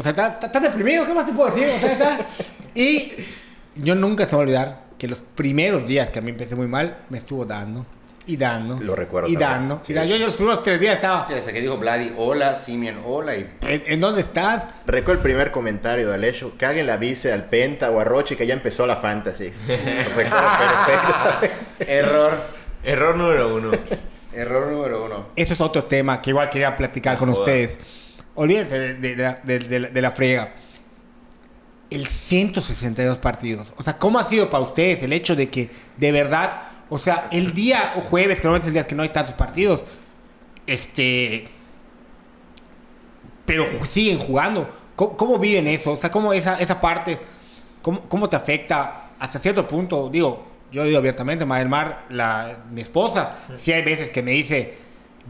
Speaker 3: O sea, está, está- está deprimido, ¿qué más te puedo decir? O sea, está- Y yo nunca se me va a olvidar que los primeros días que a mí empecé muy mal, me estuvo dando Y dando.
Speaker 4: Lo recuerdo
Speaker 3: Y
Speaker 4: también.
Speaker 3: dando.
Speaker 4: Sí,
Speaker 3: y yo, yo los primeros tres días estaba.
Speaker 5: Sí, desde que dijo Vladi, hola, Simian, hola, y
Speaker 3: ¿En, en dónde estás?
Speaker 4: Recuerdo el primer comentario de Alessio, que alguien le avise al Penta o a Rochi que ya empezó la fantasy.
Speaker 5: Error,
Speaker 2: Error número uno.
Speaker 5: error número uno.
Speaker 3: Eso es otro tema que igual quería platicar con ustedes. Olvídense de, de- de la- de- la- de la friega. El 162 partidos. O sea, ¿cómo ha sido para ustedes el hecho de que de verdad, o sea, el día o jueves, que normalmente es el día que no hay tantos partidos, este. Pero siguen jugando. ¿Cómo, cómo viven eso? O sea, ¿cómo esa, esa parte, cómo, cómo te afecta hasta cierto punto? Digo, yo digo abiertamente, María del Mar, la, mi esposa, sí hay veces que me dice,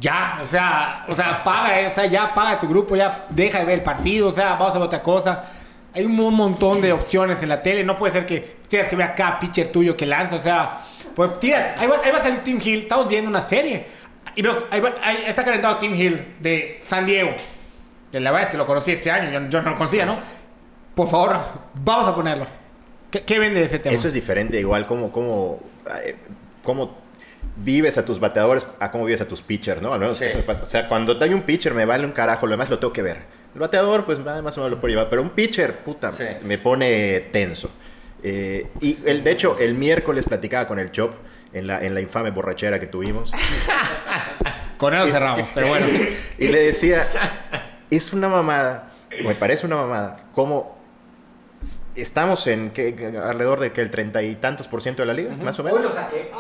Speaker 3: ya, o sea, o sea, paga, eh, o sea, ya paga tu grupo, ya deja de ver el partido, o sea, vamos a ver otra cosa. Hay un mo- montón de opciones en la tele, no puede ser que tengas que ver a pitcher tuyo que lanza, o sea, pues tira, ahí va, ahí va a salir Tim Hill, estamos viendo una serie, y veo, ahí, va- ahí está calentado Tim Hill de San Diego, que la verdad es que lo conocí este año, yo, yo no lo conocía, ¿no? Por favor, vamos a ponerlo. ¿Qué, qué vende de ese tema?
Speaker 4: Eso es diferente, igual como, como, eh, como vives a tus bateadores a cómo vives a tus pitchers, ¿no? Al menos
Speaker 5: Sí.
Speaker 4: eso me pasa. O sea, cuando hay un pitcher me vale un carajo, lo demás lo tengo que ver. El bateador, pues nada más o menos lo puedo llevar, pero un pitcher, puta,
Speaker 5: Sí.
Speaker 4: me pone tenso. Eh, y el, de hecho, el miércoles platicaba con el Chop en la, en la infame borrachera que tuvimos.
Speaker 3: Con eso cerramos, pero bueno.
Speaker 4: y le decía, es una mamada, me parece una mamada, como estamos en ¿qué? alrededor de que el treinta y tantos por ciento de la liga, más o menos.
Speaker 3: saqué.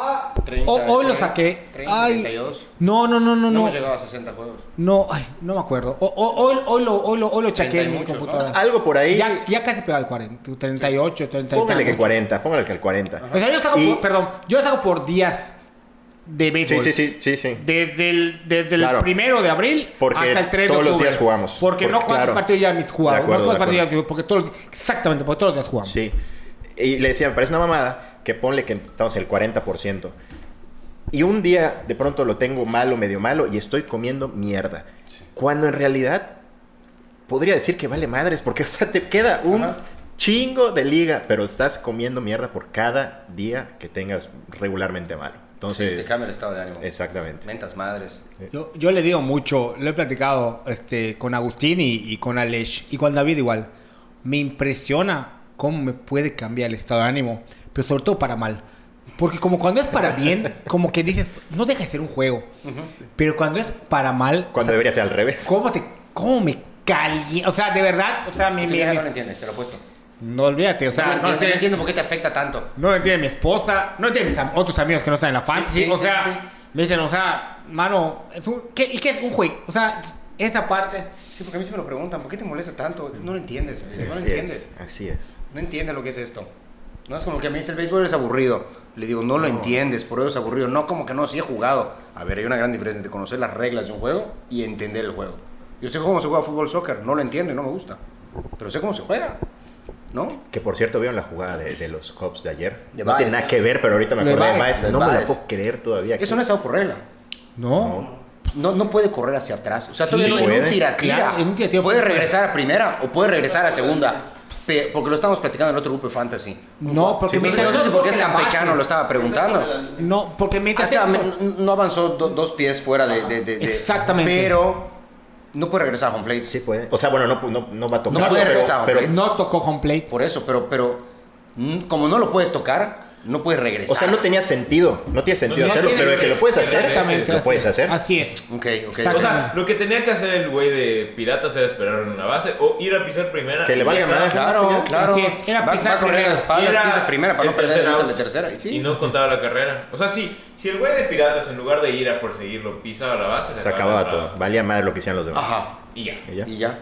Speaker 5: 30,
Speaker 3: Ho- hoy lo saqué.
Speaker 5: 30,
Speaker 3: Ay.
Speaker 5: 32.
Speaker 3: No, no, no, no,
Speaker 5: No,
Speaker 3: no.
Speaker 5: hemos llegado a 60 juegos.
Speaker 3: No, ay, no me acuerdo. O- o- hoy, hoy lo, hoy lo, hoy lo chequé
Speaker 5: 30 y
Speaker 3: en mi
Speaker 5: muchos,
Speaker 3: computadora.
Speaker 4: Algo por ahí.
Speaker 3: Ya, ya casi pegaba el 40, 38, 30 y
Speaker 4: Póngale que
Speaker 3: tantos.
Speaker 4: 40, póngale que el 40.
Speaker 3: O sea, yo lo saco
Speaker 4: Y-
Speaker 3: por, perdón, yo lo saco por días de
Speaker 4: Sí,
Speaker 3: béisbol.
Speaker 4: sí, sí, sí, sí.
Speaker 3: Desde el, desde el
Speaker 4: Claro.
Speaker 3: primero de abril
Speaker 4: Porque
Speaker 3: hasta el 3 de
Speaker 4: todos los días jugamos.
Speaker 3: Porque, no
Speaker 4: Porque,
Speaker 3: cuántos
Speaker 4: claro.
Speaker 3: partidos ya mis jugados.
Speaker 4: De acuerdo,
Speaker 3: no cuántos partidos ya porque todos, exactamente, porque todos los días jugamos.
Speaker 4: Sí. Y le decía, me parece una mamada que ponle que estamos en el 40%. Y un día de pronto lo tengo malo, medio malo, y estoy comiendo mierda. Cuando en realidad podría decir que vale madres, porque o sea, te queda un
Speaker 5: Ajá.
Speaker 4: chingo de liga, pero estás comiendo mierda por cada día que tengas regularmente malo.
Speaker 5: Sí,
Speaker 4: Entonces,
Speaker 5: te cambia el estado de ánimo.
Speaker 4: exactamente.
Speaker 5: Mentas madres.
Speaker 3: Yo, yo le digo mucho, lo he platicado este, con Agustín y, y con Aleix y con David igual. Me impresiona cómo me puede cambiar el estado de ánimo, pero sobre todo para mal. Porque como cuando es para bien, como que dices, no deja de ser un juego. Pero cuando es para mal,
Speaker 4: Cuando debería ser al revés.
Speaker 3: ¿cómo, te, cómo me calienta? O sea, de verdad, o sea, me... Me-
Speaker 5: no lo entiende, te lo he puesto.
Speaker 3: No olvídate, o sea,
Speaker 5: no,
Speaker 3: no,
Speaker 5: entiende, no entiendo por qué te afecta tanto.
Speaker 3: no lo entiende mi esposa, no entiende mis am- otros amigos que no están en la fantasy.
Speaker 5: sí,
Speaker 3: o
Speaker 5: sí,
Speaker 3: sea,
Speaker 5: sí.
Speaker 3: me dicen, o sea, mano, es un, ¿qué, ¿y qué es un juego? O sea, esa parte...
Speaker 5: Sí, porque a mí se me lo preguntan, ¿por qué te molesta tanto? No lo entiendes, no lo entiendes.
Speaker 4: es. Así es.
Speaker 5: No entiendes lo que es esto. No es como que me dice el béisbol es aburrido. Le digo, no lo entiendes, por eso es aburrido. No, como que no, sí he jugado. A ver, hay una gran diferencia entre conocer las reglas de un juego y entender el juego. Yo sé cómo se juega fútbol, soccer, no lo entiendo y no me gusta. Pero sé cómo se juega, ¿no?
Speaker 4: Que por cierto, vieron la jugada de, de los Cubs de ayer.
Speaker 5: De
Speaker 4: no tiene nada que ver, pero ahorita me acordé de
Speaker 3: Baez,
Speaker 5: de
Speaker 4: No me la puedo creer todavía.
Speaker 5: Eso no es algo por regla.
Speaker 3: No.
Speaker 5: No, no puede correr hacia atrás. O sea,
Speaker 3: Sí,
Speaker 5: todavía no en
Speaker 4: puede.
Speaker 5: un tira-tira.
Speaker 3: Claro, en un tira-tira
Speaker 5: puede
Speaker 3: puede.
Speaker 5: regresar a primera o puede regresar a segunda. Pe- Porque lo estamos platicando en el otro grupo de fantasy.
Speaker 3: No, porque
Speaker 5: Sí,
Speaker 3: mientras-
Speaker 5: no sé por qué es campechano, lo estaba preguntando.
Speaker 3: No, porque mientras...
Speaker 5: Hasta me- no avanzó do- dos pies fuera de, de- de- de-
Speaker 3: Exactamente.
Speaker 5: Pero no puede regresar a home plate.
Speaker 4: Sí puede. O sea, bueno, no, no, no va a tocar.
Speaker 5: No puede regresar,
Speaker 4: pero,
Speaker 5: hombre.
Speaker 3: No tocó home plate.
Speaker 5: Por eso, pero, pero mm, como no lo puedes tocar, no puedes regresar.
Speaker 4: o sea, no tenía sentido. No tiene sentido
Speaker 2: No
Speaker 4: hacerlo, pero de que lo puedes hacer,
Speaker 2: Exactamente.
Speaker 4: lo puedes hacer.
Speaker 3: Así es.
Speaker 5: Ok, ok.
Speaker 3: Exacto.
Speaker 2: O sea, lo que tenía que hacer el güey de Piratas era esperar en una base o ir a pisar primera.
Speaker 4: Que le valga madre.
Speaker 5: Claro, claro.
Speaker 3: Así es, era
Speaker 5: va,
Speaker 3: pisar
Speaker 5: va a correr a espaldas,
Speaker 2: Era
Speaker 5: pisa primera para no
Speaker 2: el
Speaker 5: perder
Speaker 2: out
Speaker 5: de tercera. Y, sí.
Speaker 2: Y no contaba la carrera. O sea, si, si el güey de Piratas, en lugar de ir a perseguirlo, pisaba la base,
Speaker 4: Se acababa todo. Valía madre lo que hicieron los demás.
Speaker 5: Ajá.
Speaker 2: Y ya.
Speaker 4: Y ya.
Speaker 5: Y ya.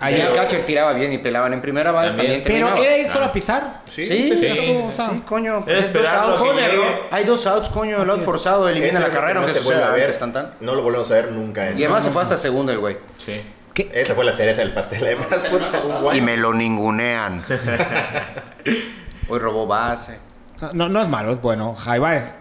Speaker 3: Ahí
Speaker 5: si el catcher tiraba bien y pelaban en primera base,
Speaker 2: También.
Speaker 5: también,
Speaker 3: Pero era ir solo a pisar.
Speaker 4: Sí,
Speaker 5: Sí,
Speaker 4: sí,
Speaker 5: sí,
Speaker 4: sí.
Speaker 3: sí. o sea,
Speaker 5: sí, coño.
Speaker 2: Era
Speaker 5: Hay dos outs, coño,
Speaker 2: llegue.
Speaker 5: Hay dos outs, coño. El out forzado elimina la
Speaker 4: es
Speaker 5: carrera,
Speaker 4: no
Speaker 5: aunque
Speaker 4: se vuelve a ver. No lo volvemos a ver nunca. en-
Speaker 5: Y además se fue hasta segundo el güey.
Speaker 2: Sí.
Speaker 3: ¿Qué?
Speaker 4: Esa fue la cereza del pastel. Además.
Speaker 5: Y me lo ningunean. Hoy robó base.
Speaker 3: No, no es malo, es bueno. Jaibares.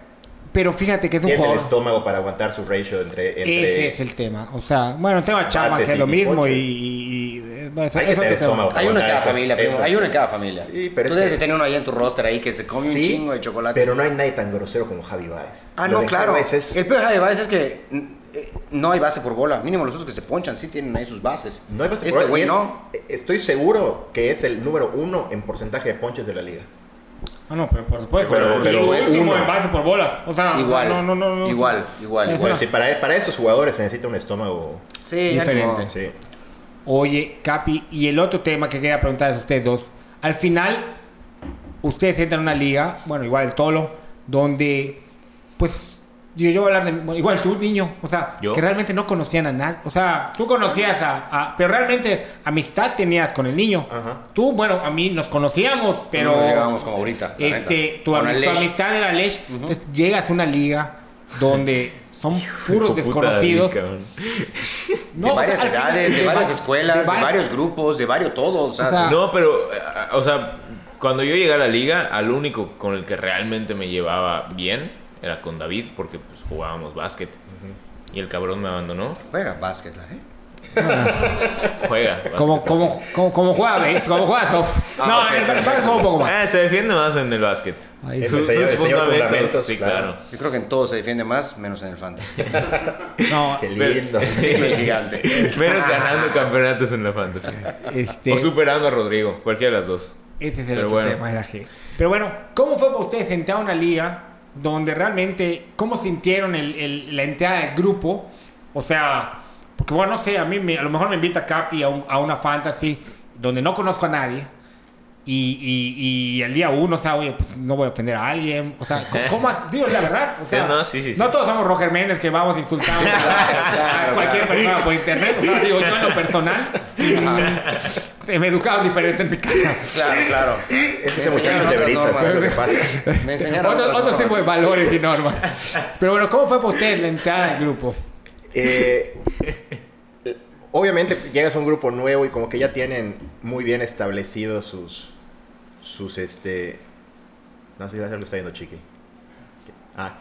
Speaker 3: Pero fíjate que es un
Speaker 4: el
Speaker 3: jugador.
Speaker 4: estómago para aguantar su ratio entre... entre
Speaker 3: Ese es el tema. O sea, bueno, el tema Chama, que es lo mismo. Y, y- y- eso-
Speaker 4: Hay que
Speaker 3: eso
Speaker 4: tener estómago.
Speaker 5: Hay uno en cada
Speaker 4: Esas-
Speaker 5: familia, primo.
Speaker 4: esas-
Speaker 5: Hay uno en cada familia.
Speaker 4: Sí, pero
Speaker 5: Tú
Speaker 4: es
Speaker 5: debes
Speaker 4: que-
Speaker 5: de tener uno ahí en tu roster ahí que se come un chingo de chocolate.
Speaker 4: Pero no hay nadie tan grosero como Javi Baez.
Speaker 5: Ah,
Speaker 4: Lo
Speaker 5: no, claro.
Speaker 4: Javi es-
Speaker 5: El peor de Baez es que eh, no hay base por bola. Mínimo los otros que se ponchan sí tienen ahí sus bases.
Speaker 4: No hay base
Speaker 5: Este
Speaker 4: por
Speaker 5: güey
Speaker 4: y es-
Speaker 5: no.
Speaker 4: Estoy seguro que es el número uno en porcentaje de ponches de la liga.
Speaker 3: Ah, no, pero por supuesto.
Speaker 4: Pero- pero
Speaker 3: en base por bolas. O sea,
Speaker 5: Igual,
Speaker 3: no, no, no, no.
Speaker 5: igual, igual, igual.
Speaker 4: Bueno,
Speaker 3: una-
Speaker 4: sí, para, para estos jugadores se necesita un estómago.
Speaker 5: Sí,
Speaker 3: Diferente.
Speaker 4: Sí.
Speaker 3: Oye, Capi, y el otro tema que quería preguntarles a ustedes dos. Al final, ustedes entran en una liga, bueno, igual el Tolo, donde, pues, yo, yo voy a hablar de, bueno, igual tú, niño, o sea,
Speaker 2: ¿Yo?
Speaker 3: que realmente no conocían a nadie. O sea, tú conocías a, a- pero realmente amistad tenías con el niño.
Speaker 4: Ajá.
Speaker 3: Tú, bueno, a mí nos conocíamos, pero...
Speaker 5: No llegábamos como ahorita.
Speaker 3: Este, tu, amistad era Lesh, entonces llegas a una liga donde son puros desconocidos. No,
Speaker 5: de
Speaker 3: o sea,
Speaker 5: varias
Speaker 3: final,
Speaker 5: edades, de,
Speaker 3: de
Speaker 5: varias
Speaker 3: va-
Speaker 5: escuelas, de,
Speaker 3: va-
Speaker 5: varios grupos, de varios todo. O sea,
Speaker 3: O sea,
Speaker 2: No, pero, eh, o sea, cuando yo llegué a la liga, al único con el que realmente me llevaba bien era con David, porque pues jugábamos básquet. Y el cabrón me abandonó.
Speaker 5: juega básquet, ¿eh?
Speaker 2: Juega. básquet.
Speaker 3: Como, como, como, como juega, ¿ves? Como juega soft.
Speaker 5: Ah,
Speaker 3: no,
Speaker 5: ok.
Speaker 3: en el básquet juega un poco más.
Speaker 2: Ah, se defiende más en el básquet.
Speaker 3: Ahí
Speaker 4: el señor- el señor Fundamentos,
Speaker 2: sí,
Speaker 4: claro.
Speaker 2: claro.
Speaker 5: Yo creo que en todo se defiende más, menos en el fantasy.
Speaker 3: No,
Speaker 4: Qué lindo.
Speaker 5: Del gigante.
Speaker 2: Menos ganando campeonatos en la fantasy.
Speaker 3: este,
Speaker 2: O superando a Rodrigo, cualquiera de las dos.
Speaker 3: ese es el
Speaker 2: Pero
Speaker 3: otro
Speaker 2: bueno.
Speaker 3: tema de la G. Pero bueno, ¿cómo fue para ustedes entrar a una liga donde realmente, cómo sintieron el, el- la entrada del grupo? O sea, porque bueno, no sé, a mí me- a lo mejor me invita Capi a, un- a una fantasy donde no conozco a nadie. Y, y, y el día uno, o sea, oye, pues no voy a ofender a alguien. O sea, ¿cómo, cómo has- digo la verdad? O
Speaker 2: Sí,
Speaker 3: sea,
Speaker 2: no, sí, sí, sí.
Speaker 3: No todos somos Roger Méndez que vamos insultando a, a cualquier persona por internet. O sea, digo, yo en lo personal, mm, me he educado diferente en mi casa.
Speaker 5: Claro, claro.
Speaker 4: Es que ese muchacho de brisas, es lo que pasa.
Speaker 5: Me enseñaron
Speaker 3: Otro, otro tipo de valores y normas. Pero bueno, ¿cómo fue para ustedes la entrada al grupo?
Speaker 4: Eh, obviamente llegas a un grupo nuevo y como que ya tienen muy bien establecidos sus, sus este, no sé si algo está viendo Chiqui. Ah,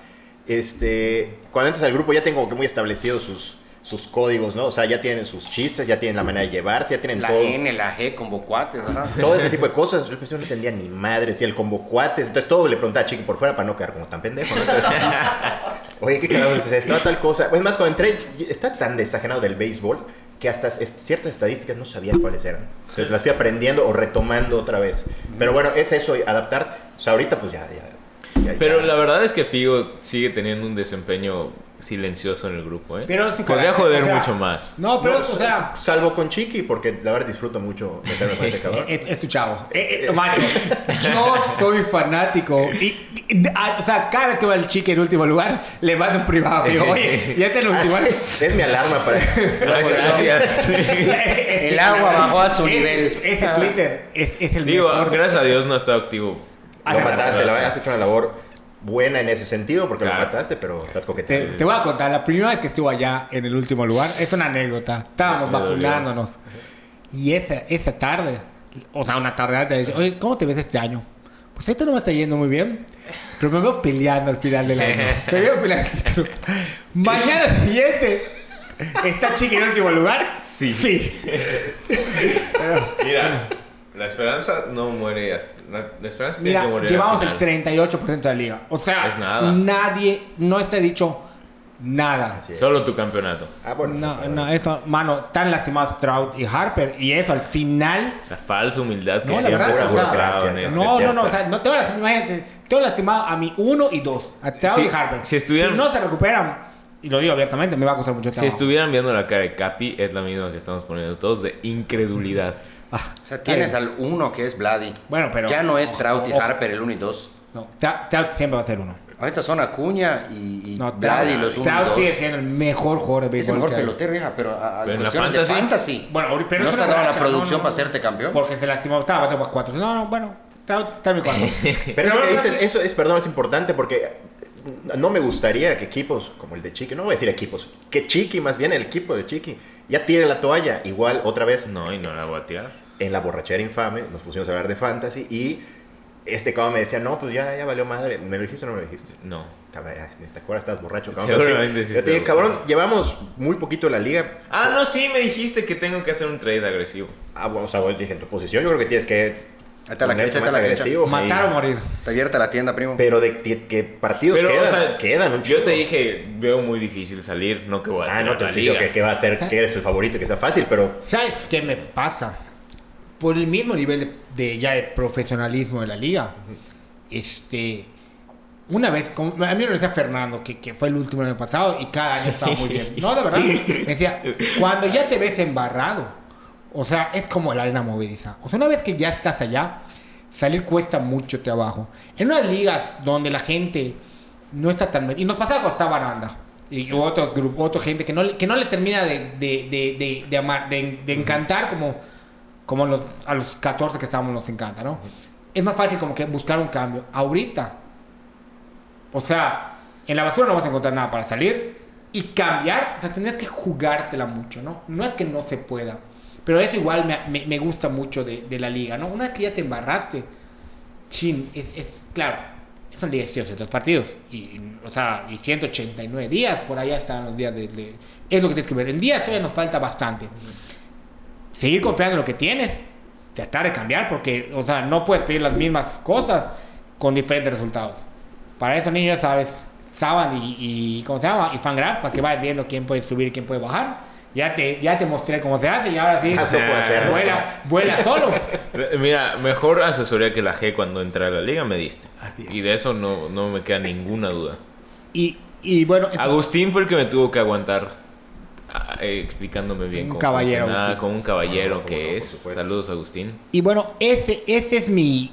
Speaker 4: este, cuando entras al grupo ya como que muy establecidos sus, sus códigos, ¿no? O sea, ya tienen sus chistes, ya tienen la manera de llevarse, ya tienen
Speaker 5: La
Speaker 4: todo.
Speaker 5: N, la G, con bocuates, ajá.
Speaker 4: Todo ese tipo de cosas, yo no entendía ni madre, si el combo cuates, entonces todo le preguntaba a Chiqui por fuera para no quedar como tan pendejo. ¿no? Entonces, Oye, ¿qué carajo es esto? Tal cosa. Pues más, cuando entré, está tan desajenado del béisbol que hasta ciertas estadísticas no sabía cuáles eran. Entonces las fui aprendiendo o retomando otra vez. Pero bueno, es eso, adaptarte. O sea, ahorita pues ya, ya. ya-
Speaker 2: Pero
Speaker 4: ya.
Speaker 2: la verdad es que Figo sigue teniendo un desempeño silencioso en el grupo, ¿eh?
Speaker 3: Pero es
Speaker 2: Podría joder
Speaker 3: o sea,
Speaker 2: mucho más.
Speaker 3: No, pero,
Speaker 4: No,
Speaker 3: o sea,
Speaker 4: salvo con Chiqui, porque la verdad disfruto mucho meterme con ese cabrón.
Speaker 3: es, es tu chavo. Eh, eh, macho, yo soy fanático. Y, y- a- o sea, cada vez que va el chique en último lugar, le mando un privado. Digo, oye, ya te último.
Speaker 4: Ah, sí, es mi alarma para.
Speaker 2: Gracias.
Speaker 5: El agua bajó a su
Speaker 3: Ese-
Speaker 5: nivel.
Speaker 3: Ese Twitter es, es el
Speaker 2: Digo,
Speaker 3: mejor.
Speaker 2: gracias a Dios no ha estado activo.
Speaker 3: Ah,
Speaker 4: Lo
Speaker 3: la
Speaker 4: mataste, la has hecho una labor buena en ese sentido porque
Speaker 2: Claro.
Speaker 4: lo mataste, pero estás
Speaker 3: Te,
Speaker 4: coqueteando.
Speaker 3: te voy a contar, la primera vez que estuve allá en el último lugar, es una anécdota. Estábamos
Speaker 2: Me dolió.
Speaker 3: vacunándonos. Y esa, esa tarde, o sea, una tarde antes, dice, oye, ¿cómo te ves este año? Pues esto no me está yendo muy bien, pero me veo peleando al final del año. Me veo peleando el título. Mañana siguiente, ¿está Chiqui en último lugar?
Speaker 2: Sí.
Speaker 3: Sí.
Speaker 2: Mira, la esperanza no muere hasta... La, esperanza tiene
Speaker 3: Mira,
Speaker 2: que morir
Speaker 3: llevamos
Speaker 2: al
Speaker 3: el
Speaker 2: final.
Speaker 3: 38% de la liga. O sea,
Speaker 2: Es nada.
Speaker 3: nadie, no está dicho nada.
Speaker 2: Solo tu campeonato.
Speaker 4: Ah, bueno.
Speaker 3: No, no, eso, mano, tan lastimados Trout y Harper. Y eso al final.
Speaker 2: La falsa humildad que
Speaker 3: No,
Speaker 2: siempre se ha
Speaker 3: o sea,
Speaker 2: mostrado en este.
Speaker 3: no, no, no, o sea, no tengo lastimado, imagínate, tengo lastimado a mi uno y dos, a Trout
Speaker 2: Sí,
Speaker 3: y Harper.
Speaker 2: si estuvieran-
Speaker 3: no se recuperan, y lo digo abiertamente, me va a costar mucho
Speaker 2: Si
Speaker 3: trabajo.
Speaker 2: estuvieran viendo la cara de Capi, es la misma que estamos poniendo todos de incredulidad.
Speaker 3: Ah,
Speaker 5: O sea, tienes al uno que es Vladi.
Speaker 3: Bueno, pero-
Speaker 5: Ya no es Trout y
Speaker 3: ojo.
Speaker 5: Harper el 1 y 2.
Speaker 3: no, Trout siempre va a ser uno.
Speaker 5: Ahorita son Acuña y, y
Speaker 3: No,
Speaker 5: Vladi
Speaker 3: Trout,
Speaker 5: los 1 y
Speaker 3: Trout
Speaker 5: 2.
Speaker 3: sigue siendo el mejor jugador de
Speaker 5: Es el
Speaker 3: béisbol.
Speaker 5: mejor pelotero, hija, pero a, a
Speaker 2: Pero en la
Speaker 5: de
Speaker 2: fantasy-
Speaker 5: fantasy.
Speaker 3: Bueno, ahorita- pero
Speaker 5: no
Speaker 3: es
Speaker 5: está dando la
Speaker 3: no,
Speaker 5: producción
Speaker 3: no,
Speaker 5: para hacerte campeón.
Speaker 3: Porque se lastimó, estaba batiendo para cuatro. No, no, bueno, Trout mi cuadro.
Speaker 4: Pero eso que dices, eso es, perdón, es importante porque no me gustaría que equipos como el de Chiqui, no voy a decir equipos, que Chiqui, más bien el equipo de Chiqui, ya tire la toalla. Igual, otra vez,
Speaker 2: No, y no la voy a tirar.
Speaker 4: En la borrachera infame, nos pusimos a hablar de fantasy y este cabrón me decía, no, pues ya, ya valió madre. ¿Me lo dijiste o no me lo dijiste?
Speaker 2: No.
Speaker 4: ¿Te acuerdas? Estabas borracho, cabrón.
Speaker 2: Seguramente sí
Speaker 4: Yo te dije, cabrón, llevamos muy poquito la liga.
Speaker 2: Ah, no, sí, me dijiste que tengo que hacer un trade agresivo.
Speaker 4: Ah, bueno, o sea, bueno, dije, en tu posición yo creo que tienes que
Speaker 5: Ahí está la ahí
Speaker 4: más
Speaker 5: está la
Speaker 4: agresivo.
Speaker 3: Matar o morir.
Speaker 5: Está abierta la tienda, primo.
Speaker 4: Pero de que partidos
Speaker 2: Pero,
Speaker 4: quedan,
Speaker 2: o sea,
Speaker 4: quedan un
Speaker 2: yo te dije, veo muy difícil salir, no que voy a
Speaker 4: Ah, no, te
Speaker 2: liga.
Speaker 4: que, que va a ser, que eres el favorito y que sea fácil, pero
Speaker 3: ¿Sabes qué me pasa? Por el mismo nivel de, de ya de profesionalismo de la liga, este, una vez, como- a mí me lo decía Fernando, que, que fue el último año pasado y cada año estaba muy bien. No, de verdad, me decía, cuando ya te ves embarrado, o sea, es como la arena movediza. O sea, una vez que ya estás allá, salir cuesta mucho trabajo. En unas ligas donde la gente no está tan... Y nos pasaba con esta baranda. Y otro grupo, otra gente que no, que no le termina de, de, de, de, amar, encantar como, como los- a los 14 que estábamos nos encanta, ¿no? Es más fácil como que buscar un cambio. Ahorita, o sea, en la basura no vas a encontrar nada para salir y cambiar, o sea, tendrías que jugártela mucho, ¿no? No es que no se pueda, pero eso igual me, me- me gusta mucho de, de la liga, ¿no? Una vez que ya te embarraste, chin, es, es claro, son ligas de 102 partidos, y, y, o sea, y 189 días, por allá están los días de, de- Es lo que tienes que ver, en días todavía nos falta bastante. Seguir confiando en lo que tienes, tratar de cambiar, porque, o sea, no puedes pedir las mismas cosas con diferentes resultados. Para eso, niños, ya sabes, Saban y, y ¿cómo se llama? Y Fangraph, para que vayas viendo quién puede subir y quién puede bajar. Ya te, ya te mostré cómo se hace y ahora sí,
Speaker 4: Ya se puede hacer, ¿no?
Speaker 3: vuela, vuela solo.
Speaker 2: Mira, mejor asesoría que la G cuando entré a la liga me diste. Y de eso no, no me queda ninguna duda.
Speaker 3: Y, y bueno, entonces-
Speaker 2: Agustín fue el que me tuvo que aguantar explicándome bien
Speaker 3: Un
Speaker 2: cómo
Speaker 3: Agustín.
Speaker 2: como un caballero
Speaker 4: Claro,
Speaker 2: que
Speaker 4: no,
Speaker 2: es. Saludos, Agustín.
Speaker 3: Y bueno, ese, ese es mi,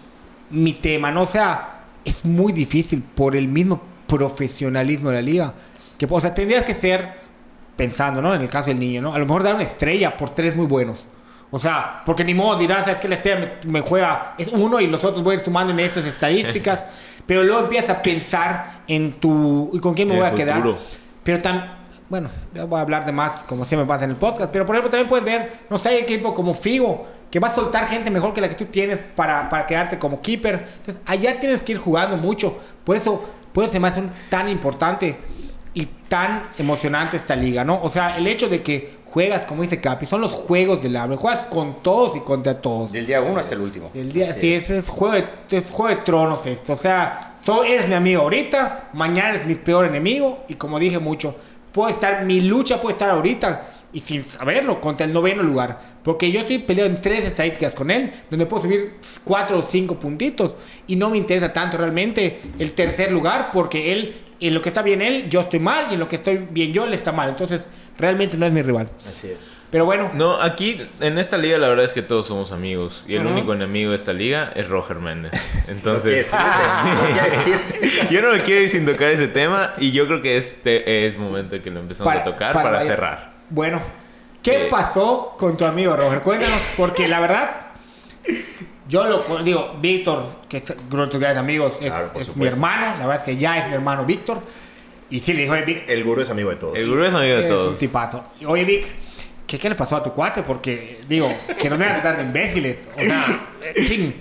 Speaker 3: mi tema, ¿no? O sea, es muy difícil por el mismo profesionalismo de la liga. Que, o sea, tendrías que ser, pensando, ¿no? En el caso del niño, ¿no? A lo mejor dar una estrella por tres muy buenos. O sea, porque ni modo dirás, es que la estrella me, me juega, es uno y los otros voy a ir sumando en estas estadísticas. pero luego empiezas a pensar en tu. ¿Y con quién me voy a quedar? Pero también, bueno, ya voy a hablar de más, como siempre pasa en el podcast, pero por ejemplo también puedes ver, no sé, hay equipo como Figo, que va a soltar gente mejor que la que tú tienes para, para quedarte como keeper. Entonces, allá tienes que ir jugando mucho. Por eso, por eso se me hace tan importante y tan emocionante esta liga, ¿no? O sea, el hecho de que juegas, como dice Capi, son los juegos del hambre, juegas con todos y contra todos.
Speaker 5: Del día 1 hasta el último.
Speaker 3: El día,
Speaker 4: Así
Speaker 3: sí,
Speaker 4: es.
Speaker 3: es, es juego de, es juego de tronos esto. O sea, so- eres mi amigo ahorita, mañana eres mi peor enemigo. Y como dije mucho, puede estar, mi lucha puede estar ahorita y sin saberlo, contra el noveno lugar. Porque yo estoy peleado en tres estadísticas con él, donde puedo subir cuatro o cinco puntitos. Y no me interesa tanto realmente el tercer lugar, porque él, en lo que está bien él, yo estoy mal, y en lo que estoy bien yo, él está mal. Entonces, realmente no es mi rival.
Speaker 4: así es.
Speaker 3: Pero bueno,
Speaker 2: No, aquí en esta liga la verdad es que todos somos amigos. Y el único enemigo de esta liga es Roger Méndez. Entonces,
Speaker 4: no
Speaker 2: yo no me quiero ir sin tocar ese tema. Y yo creo que este es momento de que lo empezamos a tocar para, cerrar.
Speaker 3: Bueno, ¿qué
Speaker 2: Eh.
Speaker 3: pasó con tu amigo Roger? Cuéntanos, porque la verdad, yo lo digo, Víctor, que es amigos, es,
Speaker 4: Claro,
Speaker 3: es mi hermano, la verdad es que ya es mi hermano Víctor. Y sí le dijo, Vic,
Speaker 4: El gurú es amigo de todos.
Speaker 2: El gurú es amigo de
Speaker 3: es un
Speaker 2: todos.
Speaker 3: tipazo. Y, Oye, Vic, ¿qué, ¿qué le pasó a tu cuate? Porque, digo, que nos van a tratar de imbéciles. O sea, ching.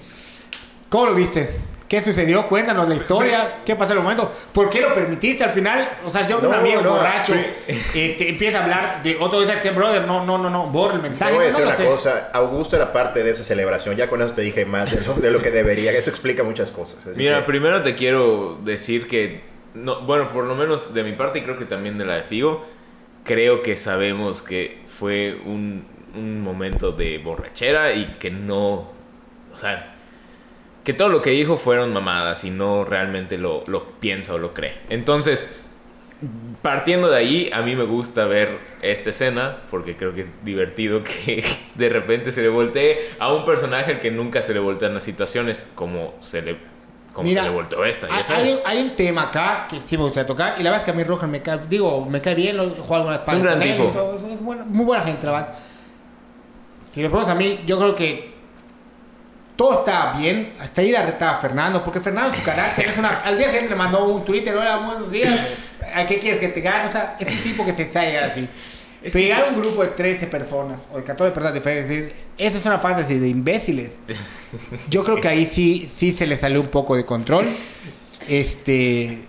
Speaker 3: ¿Cómo lo viste? ¿Qué sucedió? Cuéntanos la historia. ¿Qué pasó en el momento? ¿Por qué lo permitiste al final? O sea, yo un
Speaker 4: No,
Speaker 3: amigo
Speaker 4: no,
Speaker 3: borracho este, empieza a hablar de otro de que brother, no, no, no, no, borra el
Speaker 4: Te
Speaker 3: mensaje.
Speaker 4: voy a
Speaker 3: no
Speaker 4: decir
Speaker 3: lo
Speaker 4: una
Speaker 3: sé.
Speaker 4: cosa, Augusto era parte de esa celebración, ya con eso te dije más de lo, de lo que debería, eso explica muchas cosas. así
Speaker 2: Mira,
Speaker 4: que-
Speaker 2: primero te quiero decir que, no, bueno, por lo menos de mi parte y creo que también de la de Figo, creo que sabemos que fue un, un momento de borrachera y que no, o sea, que todo lo que dijo fueron mamadas y no realmente lo, lo piensa o lo cree. Entonces, partiendo de ahí, a mí me gusta ver esta escena porque creo que es divertido que de repente se le voltee a un personaje al que nunca se le voltean las situaciones como se le, como
Speaker 3: Mira,
Speaker 2: se le volteó esta, ya
Speaker 3: Hay,
Speaker 2: sabes.
Speaker 3: hay- hay un tema acá que sí me gustaría tocar. Y la verdad es que a mí Roger me cae, digo, me cae bien, lo, juego algunas
Speaker 2: un gran
Speaker 3: con él y
Speaker 2: tipo.
Speaker 3: todo, es buena- muy buena gente, la verdad. Si me preguntas a mí, yo creo que todo está bien hasta ir a retar a Fernando, porque Fernando, su carácter es una. Al día siguiente le mandó un Twitter, hola, buenos días, ¿a qué quieres que te gane? O sea, es un tipo que se sabe así.
Speaker 2: Es que
Speaker 3: a
Speaker 2: eso-
Speaker 3: un grupo de 13 personas o de 14 personas diferentes y decir, esa es una fantasy de imbéciles. Yo creo que ahí sí, sí se le salió un poco de control. Este.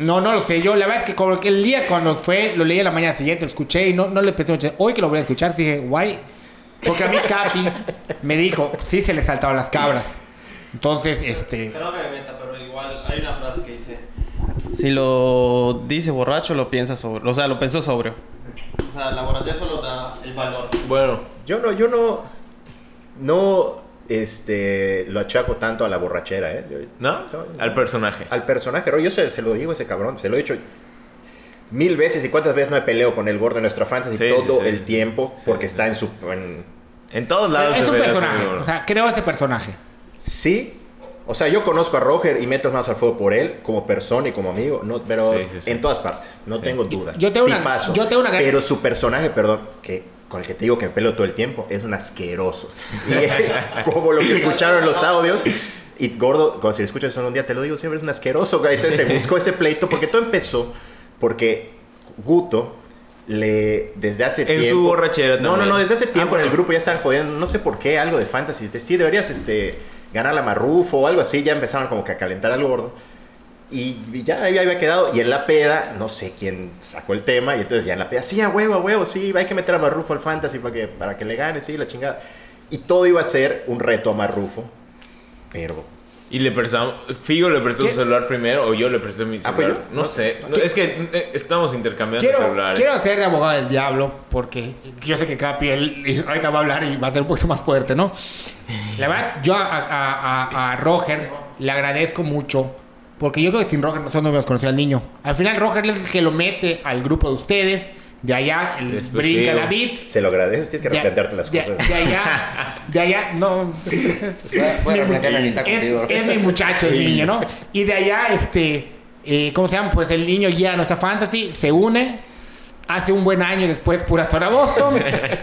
Speaker 3: No, no lo sé. Yo, la verdad es que como que el día cuando fue, lo leí en la mañana siguiente, lo escuché y no, no le pensé mucho. Hoy que lo voy a escuchar, dije, guay. Porque a mí Capi me dijo, sí se le saltaron las cabras. Entonces, este.
Speaker 6: Creo que me meta, pero igual hay una frase que dice: Si lo dice borracho, lo piensa sobre. O sea, lo pensó sobrio. O sea, la borrachera solo da el valor.
Speaker 2: Bueno,
Speaker 4: Yo no, yo no, no, este, lo achaco tanto a la borrachera, ¿eh? Yo-
Speaker 2: ¿no? Al personaje.
Speaker 4: al personaje, ¿no? yo se, se lo digo a ese cabrón, se lo he dicho mil veces y cuántas veces no me peleo con el gordo en nuestra fantasy
Speaker 2: Sí,
Speaker 4: todo
Speaker 2: sí, sí.
Speaker 4: el tiempo porque
Speaker 2: sí.
Speaker 4: está en su... en-
Speaker 2: En todos lados.
Speaker 3: Es un personaje. O sea, creo ese personaje.
Speaker 4: sí, o sea, yo conozco a Roger y meto más al fuego por él como persona y como amigo, no, pero
Speaker 2: Sí, sí, sí.
Speaker 4: en todas partes, no
Speaker 2: Sí.
Speaker 4: tengo duda.
Speaker 3: Yo tengo una- yo tengo una gran-
Speaker 4: Pero su personaje, perdón, que con el que te digo que me peleo todo el tiempo, es un asqueroso. Y como lo que escucharon en los audios. Y gordo, cuando si escuchas eso un día, te lo digo siempre, es un asqueroso. güey. Entonces se buscó ese pleito porque todo empezó porque Guto le desde hace
Speaker 2: En
Speaker 4: tiempo
Speaker 2: su borrachera
Speaker 4: no no
Speaker 2: también.
Speaker 4: no desde hace
Speaker 2: Ah,
Speaker 4: tiempo en el grupo ya están jodiendo no sé por qué algo de fantasy este, sí deberías este ganar la marrufo o algo así ya empezaron como que a calentar al gordo. Y ya había quedado y en la peda no sé quién sacó el tema y entonces ya en la peda sí a huevo a huevo sí hay que meter a marrufo al fantasy para que para que le gane sí la chingada y todo iba a ser un reto a marrufo pero
Speaker 2: Y le prestamos. Figo le prestó
Speaker 3: ¿Qué?
Speaker 2: su celular primero o yo le presté mi
Speaker 4: Ah, ¿fue
Speaker 2: celular.
Speaker 4: yo?
Speaker 2: No sé. No, es que eh, estamos intercambiando
Speaker 3: Quiero,
Speaker 2: celulares.
Speaker 3: quiero ser de abogado del diablo porque yo sé que Capi él, y ahorita va a hablar y va a ser un poquito más fuerte, ¿no? La verdad, yo a, a- a- a Roger le agradezco mucho porque yo creo que sin Roger nosotros no hubiéramos conocido al niño. Al final Roger es el que lo mete al grupo de ustedes, de allá el
Speaker 2: Después
Speaker 3: brinca. David.
Speaker 4: se lo agradeces tienes que
Speaker 3: De,
Speaker 4: replantearte las
Speaker 3: de-
Speaker 4: cosas
Speaker 3: de allá, de allá, no.
Speaker 5: Voy a replantear mi amistad
Speaker 3: es,
Speaker 5: contigo.
Speaker 3: es mi muchacho el niño, ¿no? Y de allá, este, eh, ¿cómo se llama? Pues el niño llega a nuestra fantasy, se une, hace un buen año después pura zona Boston.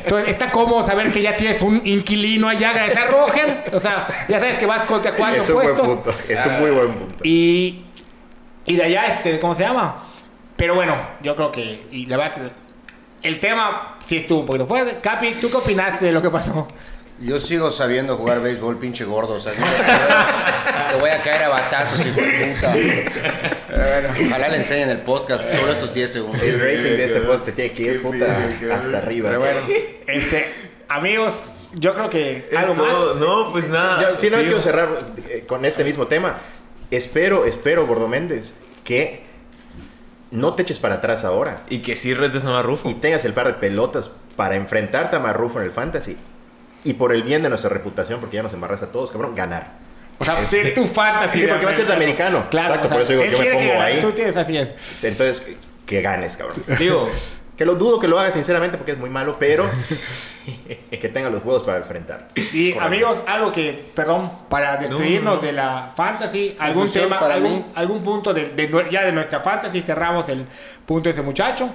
Speaker 3: Entonces está cómodo saber que ya tienes un inquilino allá, gracias a Roger. O sea, ya sabes que vas contra cuatro
Speaker 4: es un buen punto es un muy buen punto
Speaker 3: Y, y de allá, este, ¿cómo se llama? Pero bueno, yo creo que, y la verdad que el tema sí estuvo un poquito fuerte. Capi, ¿tú qué opinaste de lo que pasó?
Speaker 5: Yo sigo sabiendo jugar béisbol, pinche gordo. O sea, sí, te voy a caer a batazos, hijo de puta. Ojalá le enseñen el podcast solo estos 10 segundos.
Speaker 4: el rating de este podcast se tiene que ir puta hasta arriba
Speaker 3: Pero bueno, este, amigos, yo creo que
Speaker 2: Es
Speaker 3: algo
Speaker 2: todo.
Speaker 3: más.
Speaker 2: No, pues nada.
Speaker 4: Sí, nada más quiero cerrar eh, con este mismo tema. Espero, espero, Gordo Méndez, que no te eches para atrás ahora
Speaker 2: Y que sí retes a Marrufo.
Speaker 4: y tengas el par de pelotas para enfrentarte a Marrufo en el Fantasy. Y por el bien de nuestra reputación, porque ya nos embarras a todos, cabrón, ganar.
Speaker 3: O sea, ser tu fantasy.
Speaker 4: Sí, porque va a ser de americano.
Speaker 3: Claro,
Speaker 4: Exacto,
Speaker 3: o sea,
Speaker 4: por eso digo, yo me
Speaker 3: que
Speaker 4: pongo ahí.
Speaker 3: Tú tienes así es.
Speaker 4: Entonces, que, que ganes, cabrón.
Speaker 2: Digo,
Speaker 4: Que lo dudo que lo hagas sinceramente porque es muy malo, pero que tenga los huevos para enfrentar.
Speaker 3: Y amigos, algo que, perdón, para despedirnos
Speaker 2: no, no.
Speaker 3: de la fantasy, algún tema,
Speaker 5: para
Speaker 3: algún,
Speaker 5: mí.
Speaker 3: algún punto de, de ya de nuestra fantasy, cerramos el punto de ese muchacho.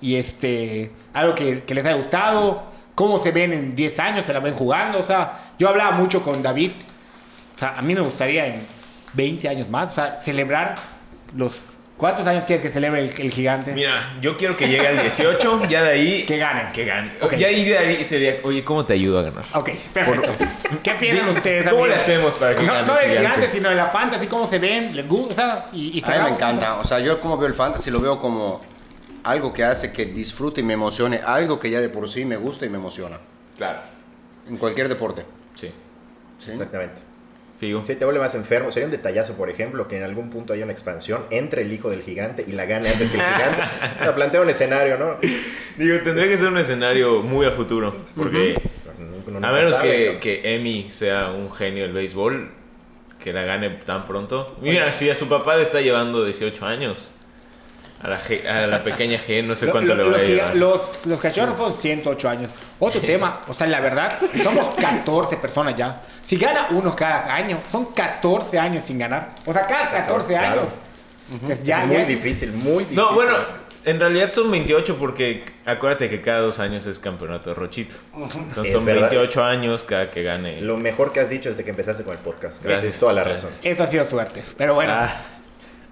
Speaker 3: Y este, algo que, que les haya gustado, cómo se ven en 10 años, se la ven jugando. O sea, yo hablaba mucho con David. O sea, a mí me gustaría en 20 años más, o sea, celebrar los. ¿Cuántos años quieres que celebre el, el gigante?
Speaker 2: mira, yo quiero que llegue al 18. Ya de ahí.
Speaker 3: Que gane.
Speaker 2: Que gane. Ya ahí de ahí sería. Oye, ¿cómo te ayudo a ganar?
Speaker 3: Ok, perfecto. ¿Qué piensan ustedes?
Speaker 2: ¿Cómo
Speaker 3: amigos?
Speaker 2: le hacemos para que
Speaker 3: no,
Speaker 2: gane
Speaker 3: no
Speaker 2: el
Speaker 3: del
Speaker 2: gigante?
Speaker 3: gigante, sino de la fantasy, cómo se ven, les gusta y, y
Speaker 5: A mí me encanta. O sea, yo como veo el fantasy lo veo como algo que hace que disfrute y me emocione. Algo que ya de por sí me gusta y me emociona.
Speaker 2: Claro.
Speaker 5: En cualquier deporte.
Speaker 2: Sí.
Speaker 5: ¿sí?
Speaker 4: Exactamente.
Speaker 2: Figo.
Speaker 4: Si te vuelve más enfermo, sería un detallazo, por ejemplo, que en algún punto haya una expansión entre el hijo del gigante y la gane antes que el gigante. O plantea un escenario, ¿no?
Speaker 2: Digo, tendría que ser un escenario muy a futuro. Porque a menos
Speaker 4: sabe,
Speaker 2: que, que Emi sea un genio del béisbol, que la gane tan pronto. Mira, si a su papá le está llevando 18 años. A la, G- a la pequeña G, no sé cuánto
Speaker 3: lo-
Speaker 2: le va a llevar.
Speaker 3: los, los cachorros son 108 años. Otro tema, o sea, la verdad, somos 14 personas ya. Si gana uno cada año, son 14 años sin ganar. O sea, cada 14
Speaker 4: Claro.
Speaker 3: años. Entonces,
Speaker 4: Es muy
Speaker 3: ya-
Speaker 4: difícil, muy difícil.
Speaker 2: No, bueno, en realidad son 28 porque acuérdate que cada dos años es campeonato de Rochito. Entonces
Speaker 4: Es
Speaker 2: son
Speaker 4: verdad.
Speaker 2: 28 años cada que gane.
Speaker 4: Lo mejor que has dicho desde que empezaste con el podcast.
Speaker 2: Gracias,
Speaker 4: Tienes toda la
Speaker 2: gracias.
Speaker 4: razón.
Speaker 3: Eso ha sido suerte. Pero bueno,
Speaker 2: Ah,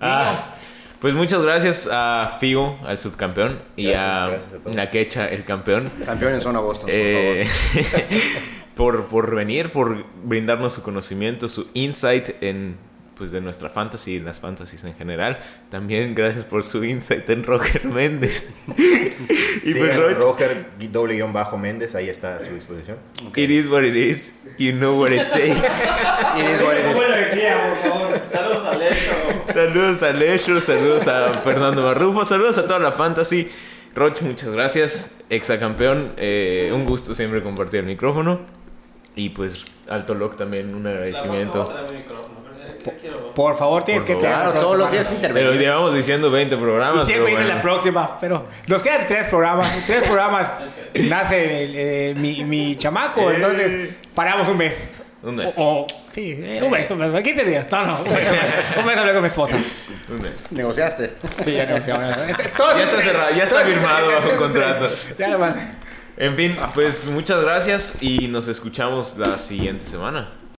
Speaker 2: ah. Pues muchas gracias a Figo, al subcampeón, y
Speaker 4: Gracias,
Speaker 2: a
Speaker 4: gracias a todos.
Speaker 2: Nakecha, el campeón.
Speaker 5: Campeón en zona Boston, por
Speaker 2: Eh,
Speaker 5: favor.
Speaker 2: por, por venir, por brindarnos su conocimiento, su insight en pues de nuestra fantasy y las fantasies en general. También gracias por su insight en Roger Méndez. y
Speaker 4: Sí,
Speaker 2: pues Roch,
Speaker 4: Roger doble guion bajo Méndez, ahí está a su disposición.
Speaker 2: it is what it is. You know what it takes.
Speaker 5: It is what it is.
Speaker 6: por favor. Saludos a Lecho.
Speaker 2: Saludos a Lesho, saludos a Fernando Marrufo, saludos a toda la fantasy. Roch, muchas gracias. Exacampeón, eh, un gusto siempre compartir el micrófono. Y pues Alto Lock también un agradecimiento.
Speaker 6: pero
Speaker 3: Por favor, tienes
Speaker 2: Por
Speaker 3: que
Speaker 2: favor.
Speaker 5: Claro, todo lo tienes que
Speaker 2: Pero
Speaker 5: intervenir.
Speaker 2: llevamos diciendo 20 programas.
Speaker 3: Y siempre
Speaker 2: pero
Speaker 3: viene
Speaker 2: bueno.
Speaker 3: la próxima, pero nos quedan tres programas. En tres programas nace el, eh, mi, mi chamaco,
Speaker 2: Eh.
Speaker 3: entonces paramos un mes.
Speaker 2: Un mes.
Speaker 3: O, o- sí, eh, un mes, un mes. 15 días. No, no, un mes, un mes hablé con mi esposa.
Speaker 2: Un mes.
Speaker 5: Negociaste.
Speaker 3: Sí, ya no,
Speaker 2: Ya está cerrado, ya está firmado bajo contrato.
Speaker 3: Ya lo mandé.
Speaker 2: En fin, pues muchas gracias y nos escuchamos la siguiente semana.